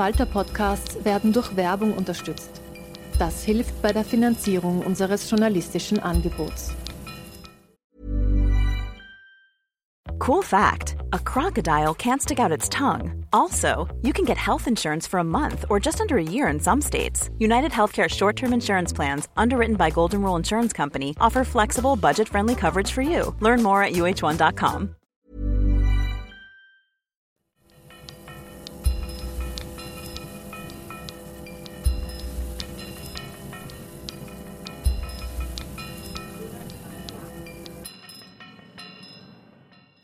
Falter-Podcasts werden durch Werbung unterstützt. Das hilft bei der Finanzierung unseres journalistischen Angebots. Cool fact a crocodile can't stick out its tongue. Also, you can get health insurance for a month or just under a year in some states. United Healthcare short term insurance plans, underwritten by Golden Rule Insurance Company, offer flexible, budget friendly coverage for you. Learn more at uh1.com.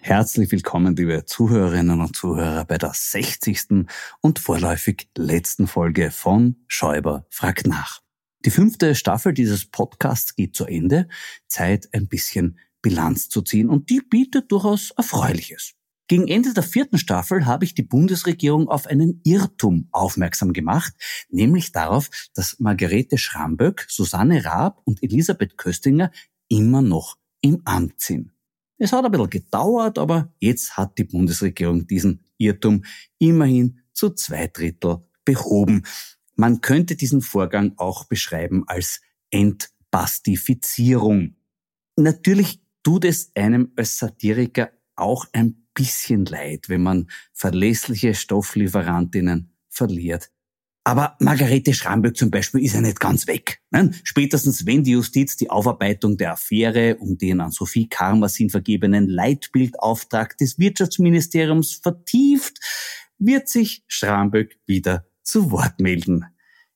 Herzlich willkommen, liebe Zuhörerinnen und Zuhörer, bei der 60. und vorläufig letzten Folge von Schäuber fragt nach. Die fünfte Staffel dieses Podcasts geht zu Ende. Zeit, ein bisschen Bilanz zu ziehen und die bietet durchaus Erfreuliches. Gegen Ende der vierten Staffel habe ich die Bundesregierung auf einen Irrtum aufmerksam gemacht, nämlich darauf, dass Margarete Schramböck, Susanne Raab und Elisabeth Köstinger immer noch im Amt sind. Es hat ein bisschen gedauert, aber jetzt hat die Bundesregierung diesen Irrtum immerhin zu zwei Drittel behoben. Man könnte diesen Vorgang auch beschreiben als Entbastifizierung. Natürlich tut es einem als Satiriker auch ein bisschen leid, wenn man verlässliche Stofflieferantinnen verliert. Aber Margarete Schramböck zum Beispiel ist ja nicht ganz weg. Ne? Spätestens wenn die Justiz die Aufarbeitung der Affäre um den an Sophie Karmasin vergebenen Leitbildauftrag des Wirtschaftsministeriums vertieft, wird sich Schramböck wieder zu Wort melden.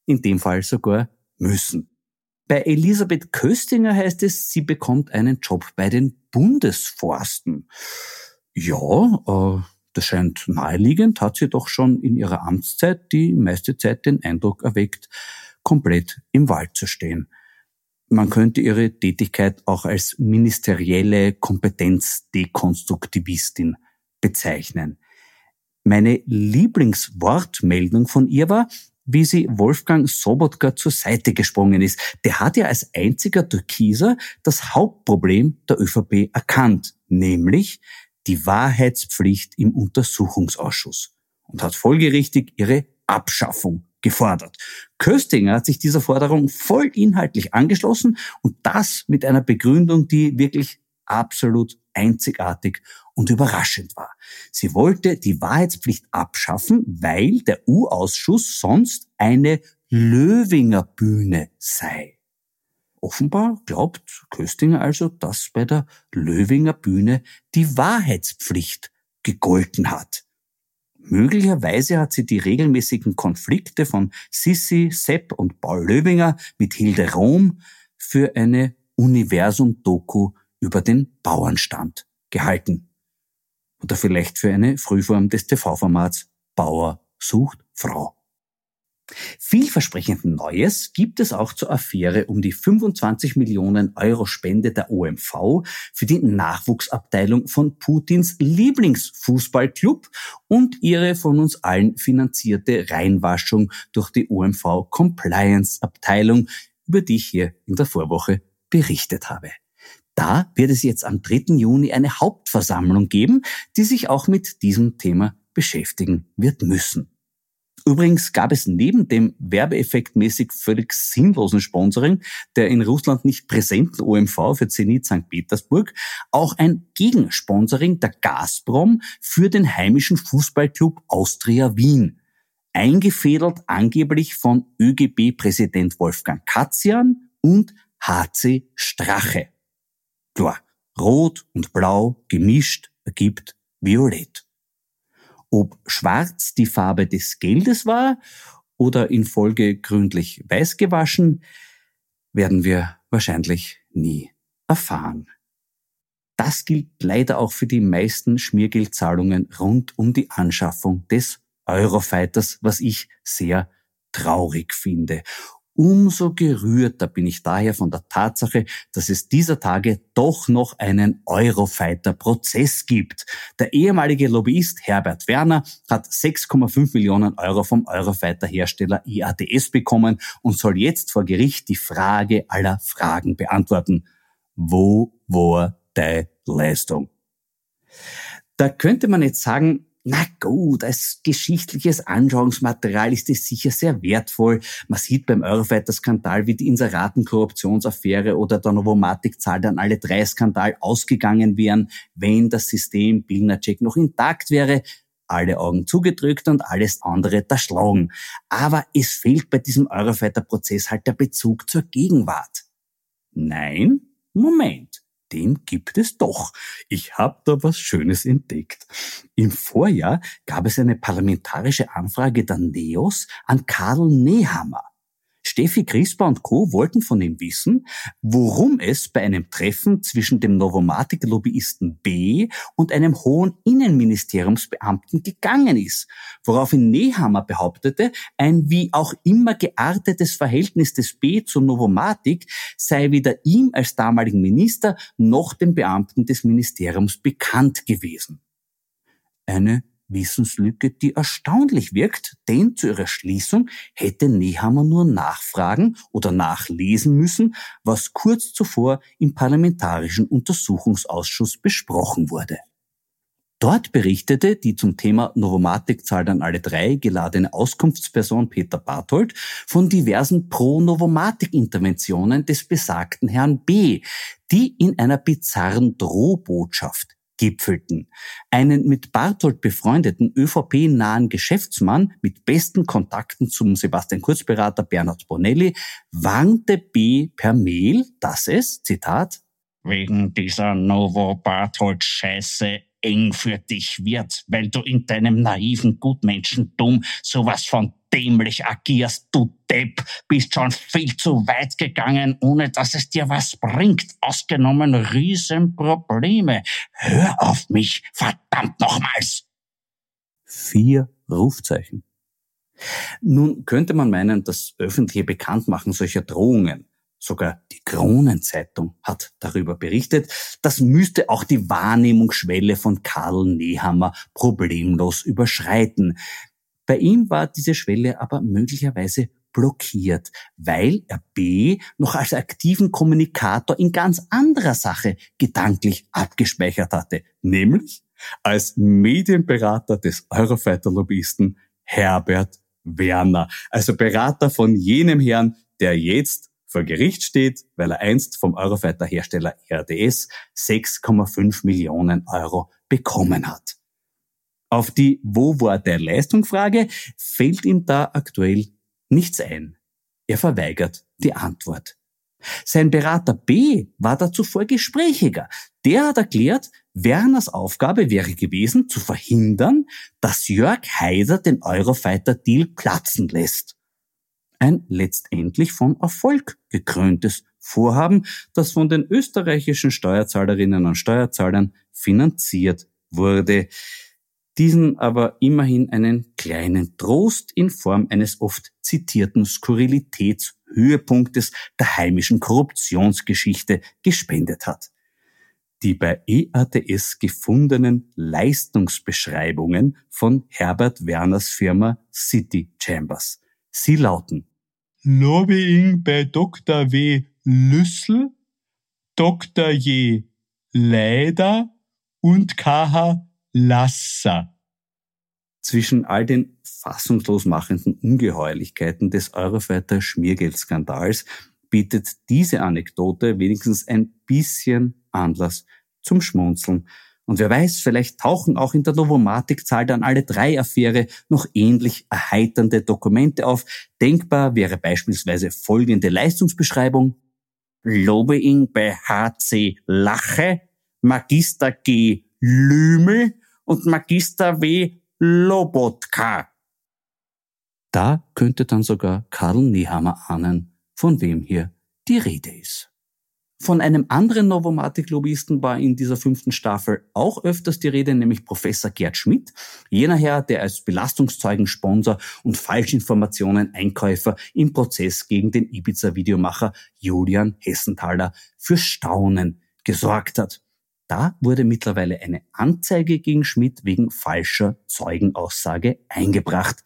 In dem Fall sogar müssen. Bei Elisabeth Köstinger heißt es, sie bekommt einen Job bei den Bundesforsten. Ja, äh, das scheint naheliegend, hat sie doch schon in ihrer Amtszeit die meiste Zeit den Eindruck erweckt, komplett im Wald zu stehen. Man könnte ihre Tätigkeit auch als ministerielle Kompetenzdekonstruktivistin bezeichnen. Meine Lieblingswortmeldung von ihr war, wie sie Wolfgang Sobotka zur Seite gesprungen ist. Der hat ja als einziger Türkiser das Hauptproblem der ÖVP erkannt, nämlich die Wahrheitspflicht im Untersuchungsausschuss und hat folgerichtig ihre Abschaffung gefordert. Köstinger hat sich dieser Forderung voll inhaltlich angeschlossen und das mit einer Begründung, die wirklich absolut einzigartig und überraschend war. Sie wollte die Wahrheitspflicht abschaffen, weil der U-Ausschuss sonst eine Löwinger Bühne sei. Offenbar glaubt Köstinger also, dass bei der Löwinger Bühne die Wahrheitspflicht gegolten hat. Möglicherweise hat sie die regelmäßigen Konflikte von Sissi, Sepp und Paul Löwinger mit Hilde Rom für eine Universum-Doku über den Bauernstand gehalten. Oder vielleicht für eine Frühform des TV-Formats Bauer sucht Frau. Vielversprechend Neues gibt es auch zur Affäre um die 25 Millionen Euro Spende der OMV für die Nachwuchsabteilung von Putins Lieblingsfußballclub und ihre von uns allen finanzierte Reinwaschung durch die OMV Compliance Abteilung, über die ich hier in der Vorwoche berichtet habe. Da wird es jetzt am 3. Juni eine Hauptversammlung geben, die sich auch mit diesem Thema beschäftigen wird müssen. Übrigens gab es neben dem werbeeffektmäßig völlig sinnlosen Sponsoring der in Russland nicht präsenten OMV für Zenit St. Petersburg auch ein Gegensponsoring der Gazprom für den heimischen Fußballclub Austria Wien. Eingefädelt angeblich von ÖGB-Präsident Wolfgang Katzian und HC Strache. Klar, rot und blau gemischt ergibt violett. Ob schwarz die Farbe des Geldes war oder in Folge gründlich weiß gewaschen, werden wir wahrscheinlich nie erfahren. Das gilt leider auch für die meisten Schmiergeldzahlungen rund um die Anschaffung des Eurofighters, was ich sehr traurig finde. Umso gerührter bin ich daher von der Tatsache, dass es dieser Tage doch noch einen Eurofighter-Prozess gibt. Der ehemalige Lobbyist Herbert Werner hat 6,5 Millionen Euro vom Eurofighter-Hersteller IADS bekommen und soll jetzt vor Gericht die Frage aller Fragen beantworten. Wo war deine Leistung? Da könnte man jetzt sagen, na gut, als geschichtliches Anschauungsmaterial ist es sicher sehr wertvoll. Man sieht beim Eurofighter-Skandal, wie die Inseraten-Korruptionsaffäre oder der Novomatic-Zahl dann alle drei Skandal ausgegangen wären, wenn das System Bilnacek noch intakt wäre alle Augen zugedrückt und alles andere erschlagen. Aber es fehlt bei diesem Eurofighter-Prozess halt der Bezug zur Gegenwart. Nein? Moment den gibt es doch. Ich habe da was Schönes entdeckt. Im Vorjahr gab es eine parlamentarische Anfrage der NEOS an Karl Nehammer. Steffi Crispa und Co. wollten von ihm wissen, worum es bei einem Treffen zwischen dem Novomatic-Lobbyisten B und einem hohen Innenministeriumsbeamten gegangen ist, woraufhin Nehammer behauptete, ein wie auch immer geartetes Verhältnis des B zur Novomatic sei weder ihm als damaligen Minister noch den Beamten des Ministeriums bekannt gewesen. Eine Wissenslücke, die erstaunlich wirkt, denn zu ihrer Schließung hätte Nehammer nur nachfragen oder nachlesen müssen, was kurz zuvor im Parlamentarischen Untersuchungsausschuss besprochen wurde. Dort berichtete die zum Thema Novomatic zahlt an alle drei geladene Auskunftsperson Peter Barthold von diversen Pro-Novomatic-Interventionen des besagten Herrn B., die in einer bizarren Drohbotschaft gipfelten. Einen mit Barthold befreundeten ÖVP-nahen Geschäftsmann mit besten Kontakten zum Sebastian Kurzberater Bernhard Bonelli warnte B. per Mail, dass es, Zitat, wegen dieser Novo-Barthold-Scheiße eng für dich wird, weil du in deinem naiven Gutmenschentum sowas von dämlich agierst, du Depp, bist schon viel zu weit gegangen, ohne dass es dir was bringt, ausgenommen Riesenprobleme. Hör auf mich, verdammt nochmals! Vier Rufzeichen. Nun könnte man meinen, das öffentliche Bekanntmachen solcher Drohungen Sogar die Kronenzeitung hat darüber berichtet. Das müsste auch die Wahrnehmungsschwelle von Karl Nehammer problemlos überschreiten. Bei ihm war diese Schwelle aber möglicherweise blockiert, weil er B noch als aktiven Kommunikator in ganz anderer Sache gedanklich abgespeichert hatte, nämlich als Medienberater des Eurofighter-Lobbyisten Herbert Werner, also Berater von jenem Herrn, der jetzt vor Gericht steht, weil er einst vom Eurofighter-Hersteller RDS 6,5 Millionen Euro bekommen hat. Auf die Wo war der Leistungsfrage fällt ihm da aktuell nichts ein. Er verweigert die Antwort. Sein Berater B war da zuvor gesprächiger. Der hat erklärt, Werners Aufgabe wäre gewesen, zu verhindern, dass Jörg Haider den Eurofighter-Deal platzen lässt ein letztendlich von Erfolg gekröntes Vorhaben, das von den österreichischen Steuerzahlerinnen und Steuerzahlern finanziert wurde. Diesen aber immerhin einen kleinen Trost in Form eines oft zitierten Skurrilitätshöhepunktes der heimischen Korruptionsgeschichte gespendet hat. Die bei EATS gefundenen Leistungsbeschreibungen von Herbert Werners Firma City Chambers. Sie lauten Lobbying bei Dr. W. Lüssel, Dr. J. Leider und KH Lasser. Zwischen all den fassungslos machenden Ungeheuerlichkeiten des Eurofighter Schmiergeldskandals bietet diese Anekdote wenigstens ein bisschen Anlass zum Schmunzeln und wer weiß, vielleicht tauchen auch in der Novomatic-Zahl dann alle drei Affäre noch ähnlich erheiternde Dokumente auf. Denkbar wäre beispielsweise folgende Leistungsbeschreibung. Lobbying bei HC Lache, Magister G. Lümel und Magister W. Lobotka. Da könnte dann sogar Karl Nehammer ahnen, von wem hier die Rede ist. Von einem anderen Novomatic-Lobbyisten war in dieser fünften Staffel auch öfters die Rede, nämlich Professor Gerd Schmidt, jener Herr, der als Belastungszeugensponsor und Falschinformationen Einkäufer im Prozess gegen den Ibiza-Videomacher Julian Hessenthaler für Staunen gesorgt hat. Da wurde mittlerweile eine Anzeige gegen Schmidt wegen falscher Zeugenaussage eingebracht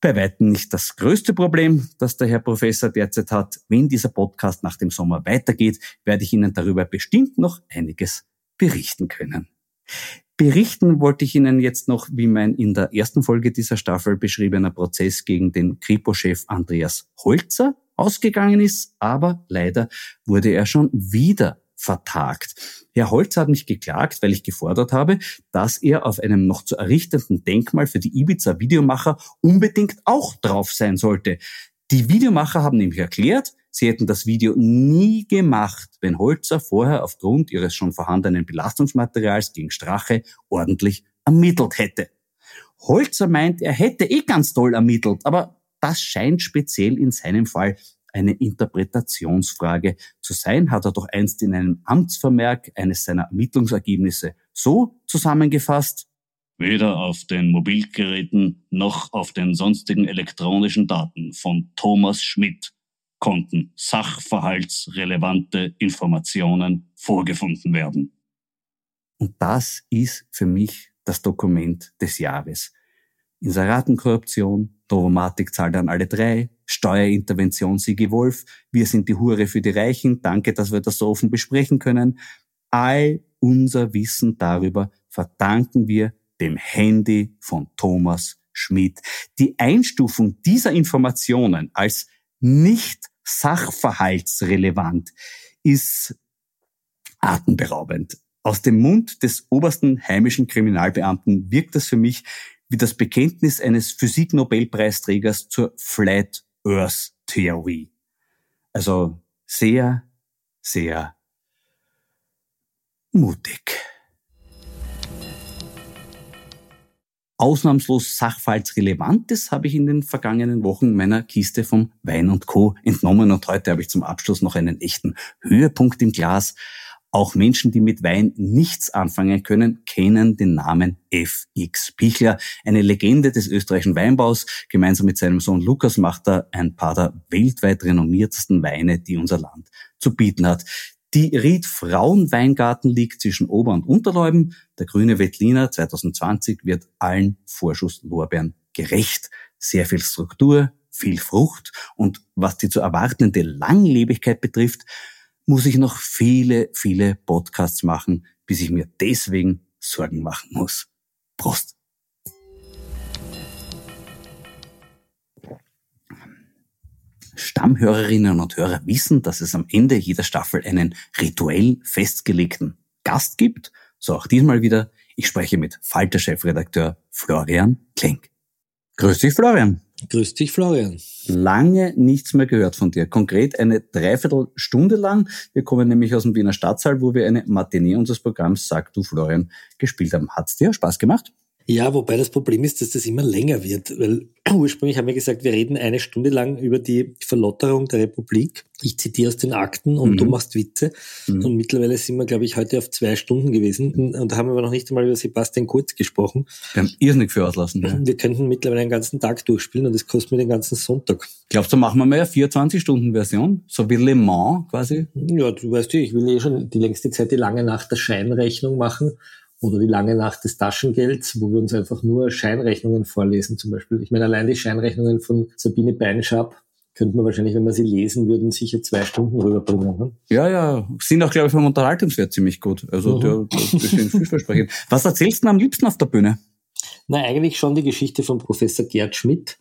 bei weitem nicht das größte Problem, das der Herr Professor derzeit hat. Wenn dieser Podcast nach dem Sommer weitergeht, werde ich Ihnen darüber bestimmt noch einiges berichten können. Berichten wollte ich Ihnen jetzt noch, wie mein in der ersten Folge dieser Staffel beschriebener Prozess gegen den Kripo-Chef Andreas Holzer ausgegangen ist, aber leider wurde er schon wieder vertagt. Herr Holzer hat mich geklagt, weil ich gefordert habe, dass er auf einem noch zu errichtenden Denkmal für die Ibiza-Videomacher unbedingt auch drauf sein sollte. Die Videomacher haben nämlich erklärt, sie hätten das Video nie gemacht, wenn Holzer vorher aufgrund ihres schon vorhandenen Belastungsmaterials gegen Strache ordentlich ermittelt hätte. Holzer meint, er hätte eh ganz toll ermittelt, aber das scheint speziell in seinem Fall eine Interpretationsfrage zu sein, hat er doch einst in einem Amtsvermerk eines seiner Ermittlungsergebnisse so zusammengefasst. Weder auf den Mobilgeräten noch auf den sonstigen elektronischen Daten von Thomas Schmidt konnten sachverhaltsrelevante Informationen vorgefunden werden. Und das ist für mich das Dokument des Jahres. Inseratenkorruption, Novomatic zahlt an alle drei, Steuerintervention Sigi Wolf, wir sind die Hure für die Reichen, danke, dass wir das so offen besprechen können. All unser Wissen darüber verdanken wir dem Handy von Thomas Schmidt. Die Einstufung dieser Informationen als nicht sachverhaltsrelevant ist atemberaubend. Aus dem Mund des obersten heimischen Kriminalbeamten wirkt das für mich wie das Bekenntnis eines Physiknobelpreisträgers zur Flat Earth Theory. Also sehr, sehr mutig. Ausnahmslos Sachverhaltsrelevantes habe ich in den vergangenen Wochen meiner Kiste vom Wein und Co. entnommen und heute habe ich zum Abschluss noch einen echten Höhepunkt im Glas. Auch Menschen, die mit Wein nichts anfangen können, kennen den Namen FX Pichler, eine Legende des österreichischen Weinbaus. Gemeinsam mit seinem Sohn Lukas macht er ein paar der weltweit renommiertesten Weine, die unser Land zu bieten hat. Die Ried Frauenweingarten liegt zwischen Ober- und Unterleuben. Der grüne Wettliner 2020 wird allen Vorschusslorbeeren gerecht. Sehr viel Struktur, viel Frucht und was die zu erwartende Langlebigkeit betrifft, muss ich noch viele, viele Podcasts machen, bis ich mir deswegen Sorgen machen muss. Prost! Stammhörerinnen und Hörer wissen, dass es am Ende jeder Staffel einen rituell festgelegten Gast gibt. So auch diesmal wieder. Ich spreche mit Falter-Chefredakteur Florian Klenk. Grüß dich, Florian. Grüß dich, Florian. Lange nichts mehr gehört von dir. Konkret eine Dreiviertelstunde lang. Wir kommen nämlich aus dem Wiener Stadtsaal, wo wir eine Matinee unseres Programms Sag du, Florian, gespielt haben. Hat's dir Spaß gemacht? Ja, wobei das Problem ist, dass das immer länger wird, weil ursprünglich haben wir gesagt, wir reden eine Stunde lang über die Verlotterung der Republik. Ich zitiere aus den Akten und mhm. du machst Witze. Mhm. Und mittlerweile sind wir, glaube ich, heute auf zwei Stunden gewesen und haben aber noch nicht einmal über Sebastian Kurz gesprochen. Wir haben irrsinnig für auslassen. Ja. Wir könnten mittlerweile einen ganzen Tag durchspielen und das kostet mir den ganzen Sonntag. Glaubst du, machen wir mal eine 24-Stunden-Version? So wie Le Mans quasi? Ja, du weißt ja, ich will eh schon die längste Zeit die lange Nacht der Scheinrechnung machen oder die lange Nacht des Taschengelds, wo wir uns einfach nur Scheinrechnungen vorlesen zum Beispiel. Ich meine, allein die Scheinrechnungen von Sabine Beinschab könnte man wahrscheinlich, wenn wir sie lesen würden, sicher zwei Stunden rüberbringen. Ne? Ja, ja, sind auch, glaube ich, vom Unterhaltungswert ziemlich gut. Also, mhm. der, der ist vielversprechend. Was erzählst du am liebsten auf der Bühne? Na, eigentlich schon die Geschichte von Professor Gerd Schmidt.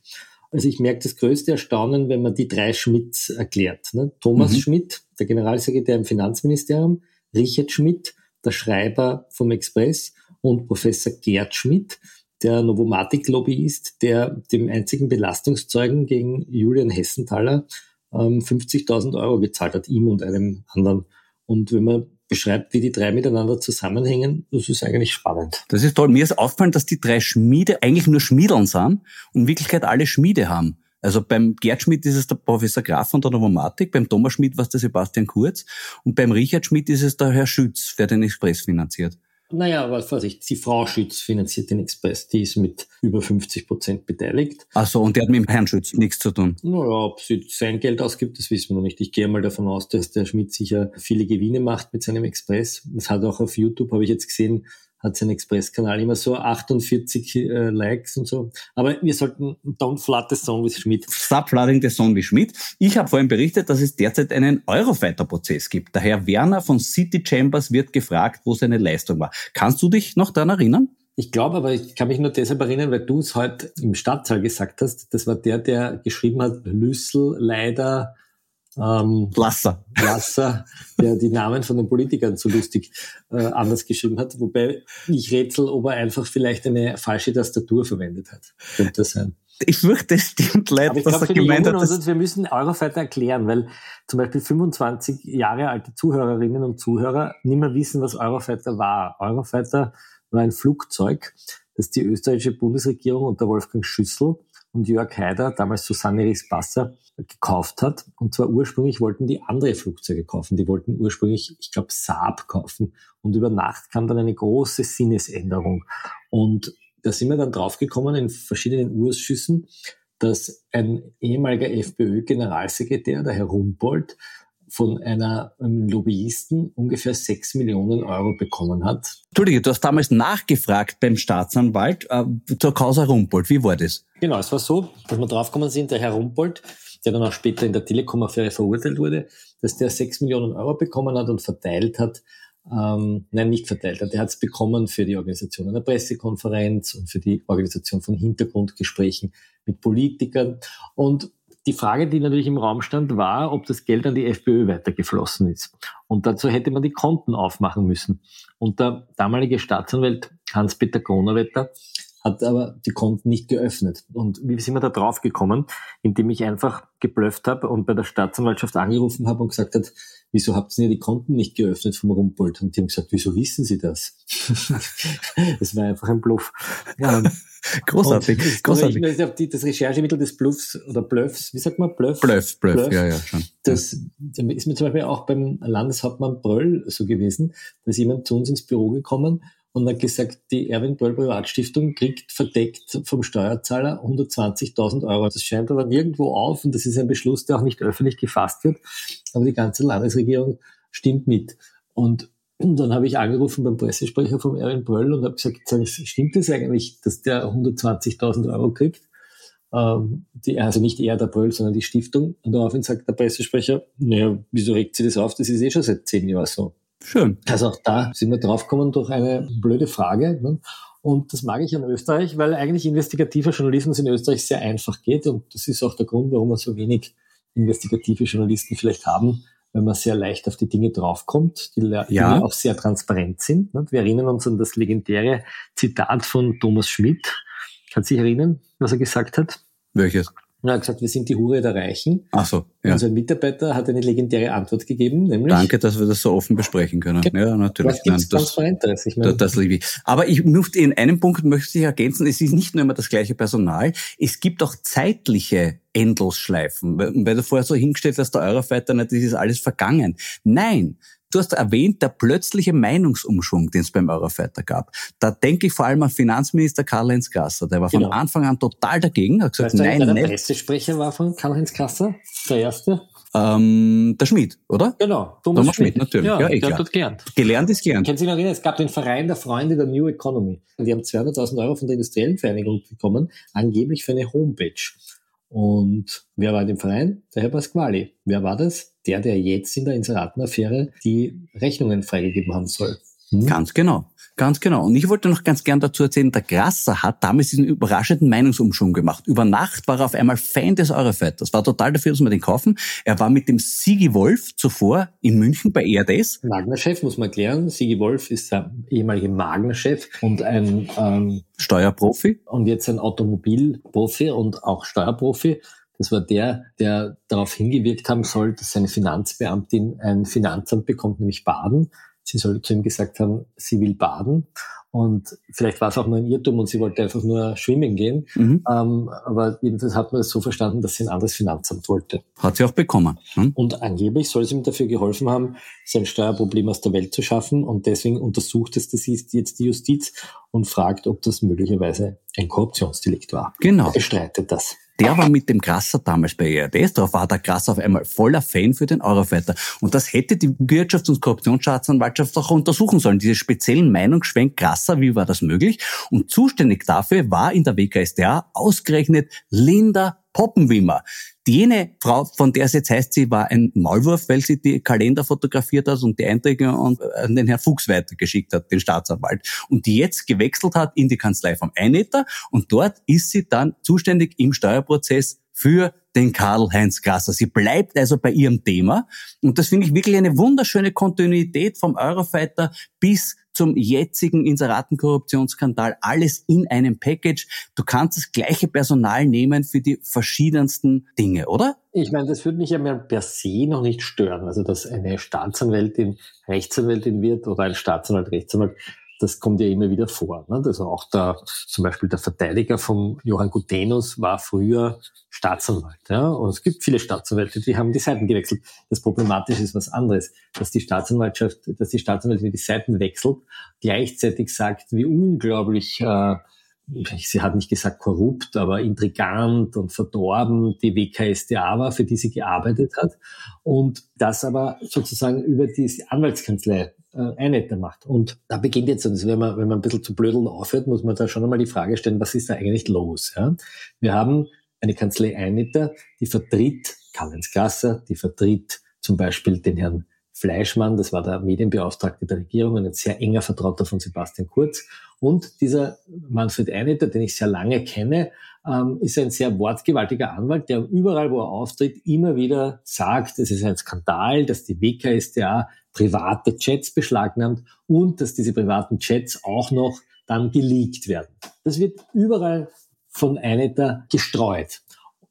Also ich merke das größte Erstaunen, wenn man die drei Schmidts erklärt. Ne? Thomas mhm. Schmidt, der Generalsekretär im Finanzministerium, Richard Schmidt, der Schreiber vom Express und Professor Gerd Schmidt, der Novomatic-Lobbyist, der dem einzigen Belastungszeugen gegen Julian Hessenthaler ähm, 50.000 Euro gezahlt hat, ihm und einem anderen. Und wenn man beschreibt, wie die drei miteinander zusammenhängen, das ist eigentlich spannend. Das ist toll. Mir ist aufgefallen, dass die drei Schmiede eigentlich nur Schmiedeln sind und in Wirklichkeit alle Schmiede haben. Also beim Gerd Schmidt ist es der Professor Graf von der Novomatik, beim Thomas Schmidt war es der Sebastian Kurz und beim Richard Schmidt ist es der Herr Schütz, der den Express finanziert. Naja, aber Vorsicht, die Frau Schütz finanziert den Express, die ist mit über 50 Prozent beteiligt. Ach so, und der hat mit dem Herrn Schütz nichts zu tun? Naja, ob sie sein Geld ausgibt, das wissen wir noch nicht. Ich gehe mal davon aus, dass der Schmidt sicher viele Gewinne macht mit seinem Express. Es hat auch auf YouTube, habe ich jetzt gesehen, hat sein Express-Kanal immer so 48 äh, Likes und so. Aber wir sollten Don't Flood the Song with Schmidt. Stop flooding the song wie Schmidt. Ich habe vorhin berichtet, dass es derzeit einen Eurofighter-Prozess gibt. Der Herr Werner von City Chambers wird gefragt, wo seine Leistung war. Kannst du dich noch daran erinnern? Ich glaube aber, ich kann mich nur deshalb erinnern, weil du es heute im Stadtsaal gesagt hast. Das war der, der geschrieben hat, Lüssel leider ähm, Lasser. Lasser, der die Namen von den Politikern so lustig äh, anders geschrieben hat. Wobei ich rätsel, ob er einfach vielleicht eine falsche Tastatur verwendet hat. Könnte das sein. Ich fürchte, es stimmt leider, Aber ich dass glaube, er gemeint hat, dass uns, wir müssen Eurofighter erklären, weil zum Beispiel 25 Jahre alte Zuhörerinnen und Zuhörer nicht mehr wissen, was Eurofighter war. Eurofighter war ein Flugzeug, das die österreichische Bundesregierung unter Wolfgang Schüssel und Jörg Haider, damals Susanne Riesbasser, gekauft hat. Und zwar ursprünglich wollten die andere Flugzeuge kaufen. Die wollten ursprünglich, ich glaube, Saab kaufen. Und über Nacht kam dann eine große Sinnesänderung. Und da sind wir dann draufgekommen in verschiedenen Urschüssen, dass ein ehemaliger FPÖ-Generalsekretär, der Herr Rumpold, von einer einem Lobbyisten ungefähr sechs Millionen Euro bekommen hat. Entschuldige, du hast damals nachgefragt beim Staatsanwalt äh, zur Causa Rumpold. Wie war das? Genau, es war so, dass wir draufgekommen sind, der Herr Rumpold, der dann auch später in der Telekom-Affäre verurteilt wurde, dass der sechs Millionen Euro bekommen hat und verteilt hat, ähm, nein, nicht verteilt hat, der hat es bekommen für die Organisation einer Pressekonferenz und für die Organisation von Hintergrundgesprächen mit Politikern. Und die Frage, die natürlich im Raum stand, war, ob das Geld an die FPÖ weitergeflossen ist. Und dazu hätte man die Konten aufmachen müssen. Und der damalige Staatsanwalt Hans-Peter Kronerwetter hat aber die Konten nicht geöffnet. Und wie sind wir da drauf gekommen? Indem ich einfach geblufft habe und bei der Staatsanwaltschaft angerufen habe und gesagt hat, wieso habt ihr die Konten nicht geöffnet vom Rumpold? Und die haben gesagt, wieso wissen Sie das? das war einfach ein Bluff. Ja, Großartig, und großartig. Das, das, das Recherchemittel des Bluffs oder Bluffs, wie sagt man? Bluff? Bluff, Bluff, Bluff. ja, ja, schon. Das da ist mir zum Beispiel auch beim Landeshauptmann Bröll so gewesen. Da ist jemand zu uns ins Büro gekommen und hat gesagt, die Erwin Bröll Privatstiftung kriegt verdeckt vom Steuerzahler 120.000 Euro. Das scheint aber nirgendwo auf und das ist ein Beschluss, der auch nicht öffentlich gefasst wird. Aber die ganze Landesregierung stimmt mit. Und dann habe ich angerufen beim Pressesprecher vom Erwin Bröll und habe gesagt, sag, stimmt das eigentlich, dass der 120.000 Euro kriegt? Ähm, die, also nicht er, der Bröll, sondern die Stiftung. Und daraufhin sagt der Pressesprecher, naja, wieso regt sie das auf? Das ist eh schon seit zehn Jahren so. Schön. Also auch da sind wir draufgekommen durch eine blöde Frage. Ne? Und das mag ich an Österreich, weil eigentlich investigativer Journalismus in Österreich sehr einfach geht. Und das ist auch der Grund, warum wir so wenig investigative Journalisten vielleicht haben, weil man sehr leicht auf die Dinge draufkommt, die ja. Auch sehr transparent sind. Ne? Wir erinnern uns an das legendäre Zitat von Thomas Schmidt. Kannst du dich erinnern, was er gesagt hat? Welches? Er hat gesagt, wir sind die Hure der Reichen. Ach so, ja. Unser Mitarbeiter hat eine legendäre Antwort gegeben, nämlich... Danke, dass wir das so offen besprechen können. Genau. Ja, natürlich. Was gibt's Nein, Transparenteres? Ich das, meine, das liebe ich. Aber ich möchte in einem Punkt möchte ich ergänzen, es ist nicht nur immer das gleiche Personal, es gibt auch zeitliche Endlosschleifen. Weil weil du vorher so hingestellt hast, der Eurofighter, das ist alles vergangen. Nein, Du hast erwähnt, der plötzliche Meinungsumschwung, den es beim Eurofighter gab. Da denke ich vor allem an Finanzminister Karl-Heinz Gasser. Der war von Genau. Anfang an total dagegen, hat gesagt, weißt du, nein, der nicht. Pressesprecher war von Karl-Heinz Kasser? Der erste? Ähm, der Schmidt, oder? Genau, Thomas Schmidt, natürlich. Ja, Ja, eh der klar. hat dort gelernt. Gelernt ist gelernt. Können Sie noch erinnern, es gab den Verein der Freunde der New Economy. Die haben 200.000 Euro von der industriellen Vereinigung bekommen, angeblich für eine Homepage. Und wer war in dem Verein? Der Herr Pasquali. Wer war das? Der, der jetzt in der Inseratenaffäre die Rechnungen freigegeben haben soll. Hm? Ganz genau, ganz genau. Und ich wollte noch ganz gern dazu erzählen, der Grasser hat damals diesen überraschenden Meinungsumschwung gemacht. Über Nacht war er auf einmal Fan des Eurofighters, war total dafür, dass wir den kaufen. Er war mit dem Sigi Wolf zuvor in München bei ERDS. Magner-Chef, muss man erklären. Sigi Wolf ist der ehemalige Magner-Chef und ein ähm, Steuerprofi. und jetzt ein Automobilprofi und auch Steuerprofi. Das war der, der darauf hingewirkt haben soll, dass seine Finanzbeamtin ein Finanzamt bekommt, nämlich Baden. Sie soll zu ihm gesagt haben, sie will baden. Und vielleicht war es auch nur ein Irrtum und sie wollte einfach nur schwimmen gehen. Mhm. Ähm, aber jedenfalls hat man es so verstanden, dass sie ein anderes Finanzamt wollte. Hat sie auch bekommen. Hm? Und angeblich soll sie ihm dafür geholfen haben, sein Steuerproblem aus der Welt zu schaffen. Und deswegen untersucht es das jetzt die Justiz und fragt, ob das möglicherweise ein Korruptionsdelikt war. Genau. Bestreitet das. Der war mit dem Grasser damals bei ERDS, darauf war der Grasser auf einmal voller Fan für den Eurofighter. Und das hätte die Wirtschafts- und Korruptionsstaatsanwaltschaft auch untersuchen sollen. Diese speziellen Meinungsschwenk Grasser, wie war das möglich? Und zuständig dafür war in der WKSDA ausgerechnet Linda Poppenwimmer. Jene Frau, von der es jetzt heißt, sie war ein Maulwurf, weil sie die Kalender fotografiert hat und die Einträge an den Herrn Fuchs weitergeschickt hat, den Staatsanwalt. Und die jetzt gewechselt hat in die Kanzlei vom Einetter und dort ist sie dann zuständig im Steuerprozess für den Karl-Heinz Grasser. Sie bleibt also bei ihrem Thema. Und das finde ich wirklich eine wunderschöne Kontinuität vom Eurofighter bis zum jetzigen Inseratenkorruptionsskandal. Alles in einem Package. Du kannst das gleiche Personal nehmen für die verschiedensten Dinge, oder? Ich meine, das würde mich ja mehr per se noch nicht stören. Also, dass eine Staatsanwältin Rechtsanwältin wird oder ein Staatsanwalt Rechtsanwalt das kommt ja immer wieder vor. Ne? Also auch der, zum Beispiel der Verteidiger von Johann Gutenus war früher Staatsanwalt. Ja? Und es gibt viele Staatsanwälte, die haben die Seiten gewechselt. Das Problematische ist was anderes, dass die Staatsanwaltschaft, dass die Staatsanwältin die Seiten wechselt, gleichzeitig sagt, wie unglaublich äh, sie hat nicht gesagt korrupt, aber intrigant und verdorben die WKSDA war, für die sie gearbeitet hat. Und das aber sozusagen über die Anwaltskanzlei äh, Einheiter macht. Und da beginnt jetzt, also wenn man, wenn man ein bisschen zu blödeln aufhört, muss man da schon einmal die Frage stellen, was ist da eigentlich los? Ja? Wir haben eine Kanzlei Einheiter, die vertritt Karl-Heinz Grasser, die vertritt zum Beispiel den Herrn Fleischmann, das war der Medienbeauftragte der Regierung, ein sehr enger Vertrauter von Sebastian Kurz. Und dieser Manfred Einetter, den ich sehr lange kenne, ähm, ist ein sehr wortgewaltiger Anwalt, der überall, wo er auftritt, immer wieder sagt, es ist ein Skandal, dass die WKStA private Chats beschlagnahmt und dass diese privaten Chats auch noch dann geleakt werden. Das wird überall von Einetter gestreut.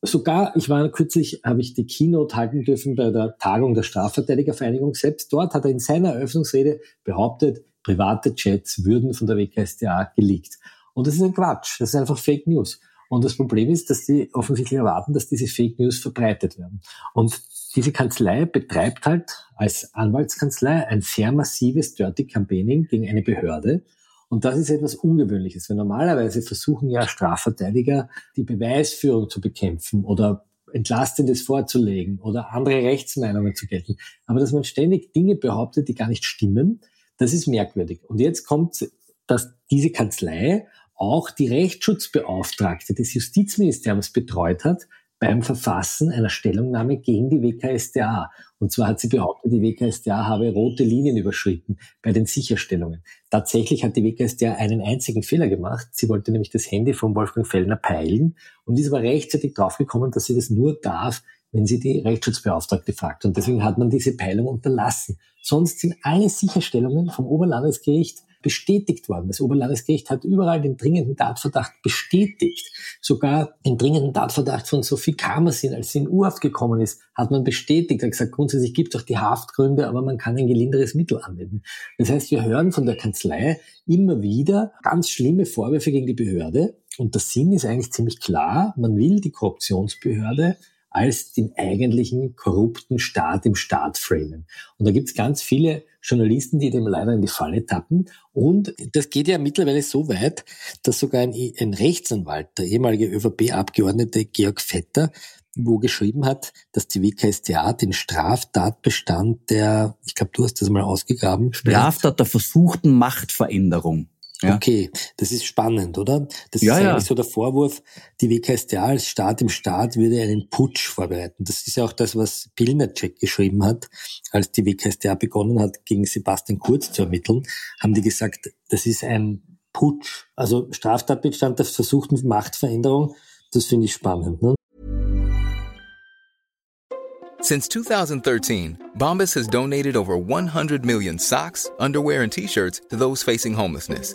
Sogar, ich war kürzlich, habe ich die Keynote halten dürfen bei der Tagung der Strafverteidigervereinigung. Selbst dort hat er in seiner Eröffnungsrede behauptet, private Chats würden von der WKStA geleakt. Und das ist ein Quatsch. Das ist einfach Fake News. Und das Problem ist, dass die offensichtlich erwarten, dass diese Fake News verbreitet werden. Und diese Kanzlei betreibt halt als Anwaltskanzlei ein sehr massives Dirty Campaigning gegen eine Behörde. Und das ist etwas Ungewöhnliches, weil normalerweise versuchen ja Strafverteidiger, die Beweisführung zu bekämpfen oder Entlastendes vorzulegen oder andere Rechtsmeinungen zu gelten. Aber dass man ständig Dinge behauptet, die gar nicht stimmen, das ist merkwürdig. Und jetzt kommt, dass diese Kanzlei auch die Rechtsschutzbeauftragte des Justizministeriums betreut hat beim Verfassen einer Stellungnahme gegen die WKStA. Und zwar hat sie behauptet, die WKStA habe rote Linien überschritten bei den Sicherstellungen. Tatsächlich hat die WKStA einen einzigen Fehler gemacht. Sie wollte nämlich das Handy von Wolfgang Fellner peilen und ist aber rechtzeitig draufgekommen, dass sie das nur darf, wenn sie die Rechtsschutzbeauftragte fragt. Und deswegen hat man diese Peilung unterlassen. Sonst sind alle Sicherstellungen vom Oberlandesgericht bestätigt worden. Das Oberlandesgericht hat überall den dringenden Tatverdacht bestätigt. Sogar den dringenden Tatverdacht von Sophie Kamersin, als sie in Urhaft gekommen ist, hat man bestätigt. Er hat gesagt, grundsätzlich gibt es auch die Haftgründe, aber man kann ein gelinderes Mittel anwenden. Das heißt, wir hören von der Kanzlei immer wieder ganz schlimme Vorwürfe gegen die Behörde. Und der Sinn ist eigentlich ziemlich klar. Man will die Korruptionsbehörde als den eigentlichen korrupten Staat im Staat framen. Und da gibt es ganz viele Journalisten, die dem leider in die Falle tappen. Und das geht ja mittlerweile so weit, dass sogar ein, ein Rechtsanwalt, der ehemalige ÖVP-Abgeordnete Georg Vetter, wo geschrieben hat, dass die WKStA den Straftatbestand der, ich glaube, du hast das mal ausgegraben. Straftat der versuchten Machtveränderung. Ja. Okay, das ist spannend, oder? Das ja, ist eigentlich ja. so der Vorwurf, die WKStA als Staat im Staat würde einen Putsch vorbereiten. Das ist ja auch das, was Pilnacek geschrieben hat, als die WKStA begonnen hat, gegen Sebastian Kurz zu ermitteln, haben die gesagt, das ist ein Putsch. Also Straftatbestand der versuchten Machtveränderung, das finde ich spannend. Ne? Since 2013, Bombas has donated over 100 million socks, underwear, and t-shirts to those facing homelessness.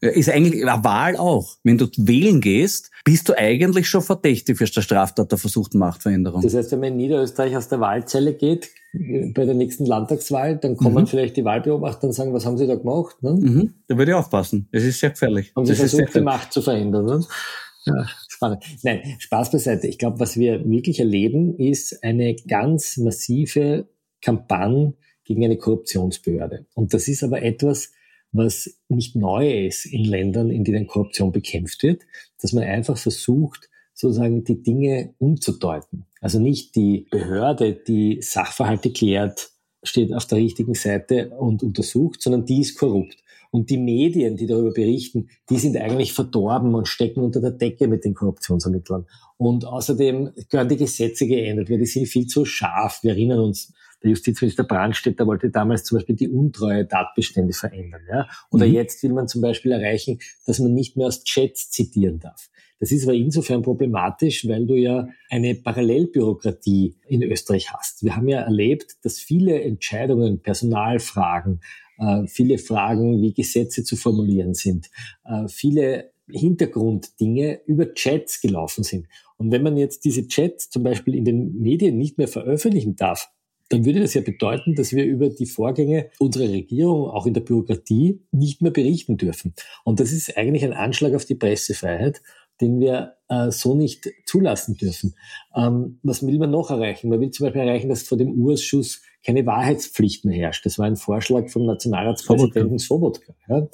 Ist eigentlich eine Wahl auch. Wenn du wählen gehst, bist du eigentlich schon verdächtig für der Straftat der versuchten Machtveränderung. Das heißt, wenn man in Niederösterreich aus der Wahlzelle geht, bei der nächsten Landtagswahl, dann kommen mhm. vielleicht die Wahlbeobachter und sagen, was haben Sie da gemacht? Ne? Mhm. Da würde ich aufpassen. Es ist sehr gefährlich. Haben Sie das versucht, die Macht zu verändern? Ne? Ja, spannend. Nein, Spaß beiseite. Ich glaube, was wir wirklich erleben, ist eine ganz massive Kampagne gegen eine Korruptionsbehörde. Und das ist aber etwas, was nicht neu ist in Ländern, in denen Korruption bekämpft wird, dass man einfach versucht, sozusagen die Dinge umzudeuten. Also nicht die Behörde, die Sachverhalte klärt, steht auf der richtigen Seite und untersucht, sondern die ist korrupt. Und die Medien, die darüber berichten, die sind eigentlich verdorben und stecken unter der Decke mit den Korruptionsermittlern. Und außerdem gehören die Gesetze geändert, weil die sind viel zu scharf. Wir erinnern uns, der Justizminister Brandstätter wollte damals zum Beispiel die untreue Tatbestände verändern. Ja? Oder mhm. jetzt will man zum Beispiel erreichen, dass man nicht mehr aus Chats zitieren darf. Das ist aber insofern problematisch, weil du ja eine Parallelbürokratie in Österreich hast. Wir haben ja erlebt, dass viele Entscheidungen, Personalfragen, äh, viele Fragen, wie Gesetze zu formulieren sind, äh, viele Hintergrunddinge über Chats gelaufen sind. Und wenn man jetzt diese Chats zum Beispiel in den Medien nicht mehr veröffentlichen darf, dann würde das ja bedeuten, dass wir über die Vorgänge unserer Regierung, auch in der Bürokratie, nicht mehr berichten dürfen. Und das ist eigentlich ein Anschlag auf die Pressefreiheit den wir äh, so nicht zulassen dürfen. Ähm, was will man noch erreichen? Man will zum Beispiel erreichen, dass vor dem Urschuss keine Wahrheitspflicht mehr herrscht. Das war ein Vorschlag vom Nationalratspräsidenten Sobotka. Ja?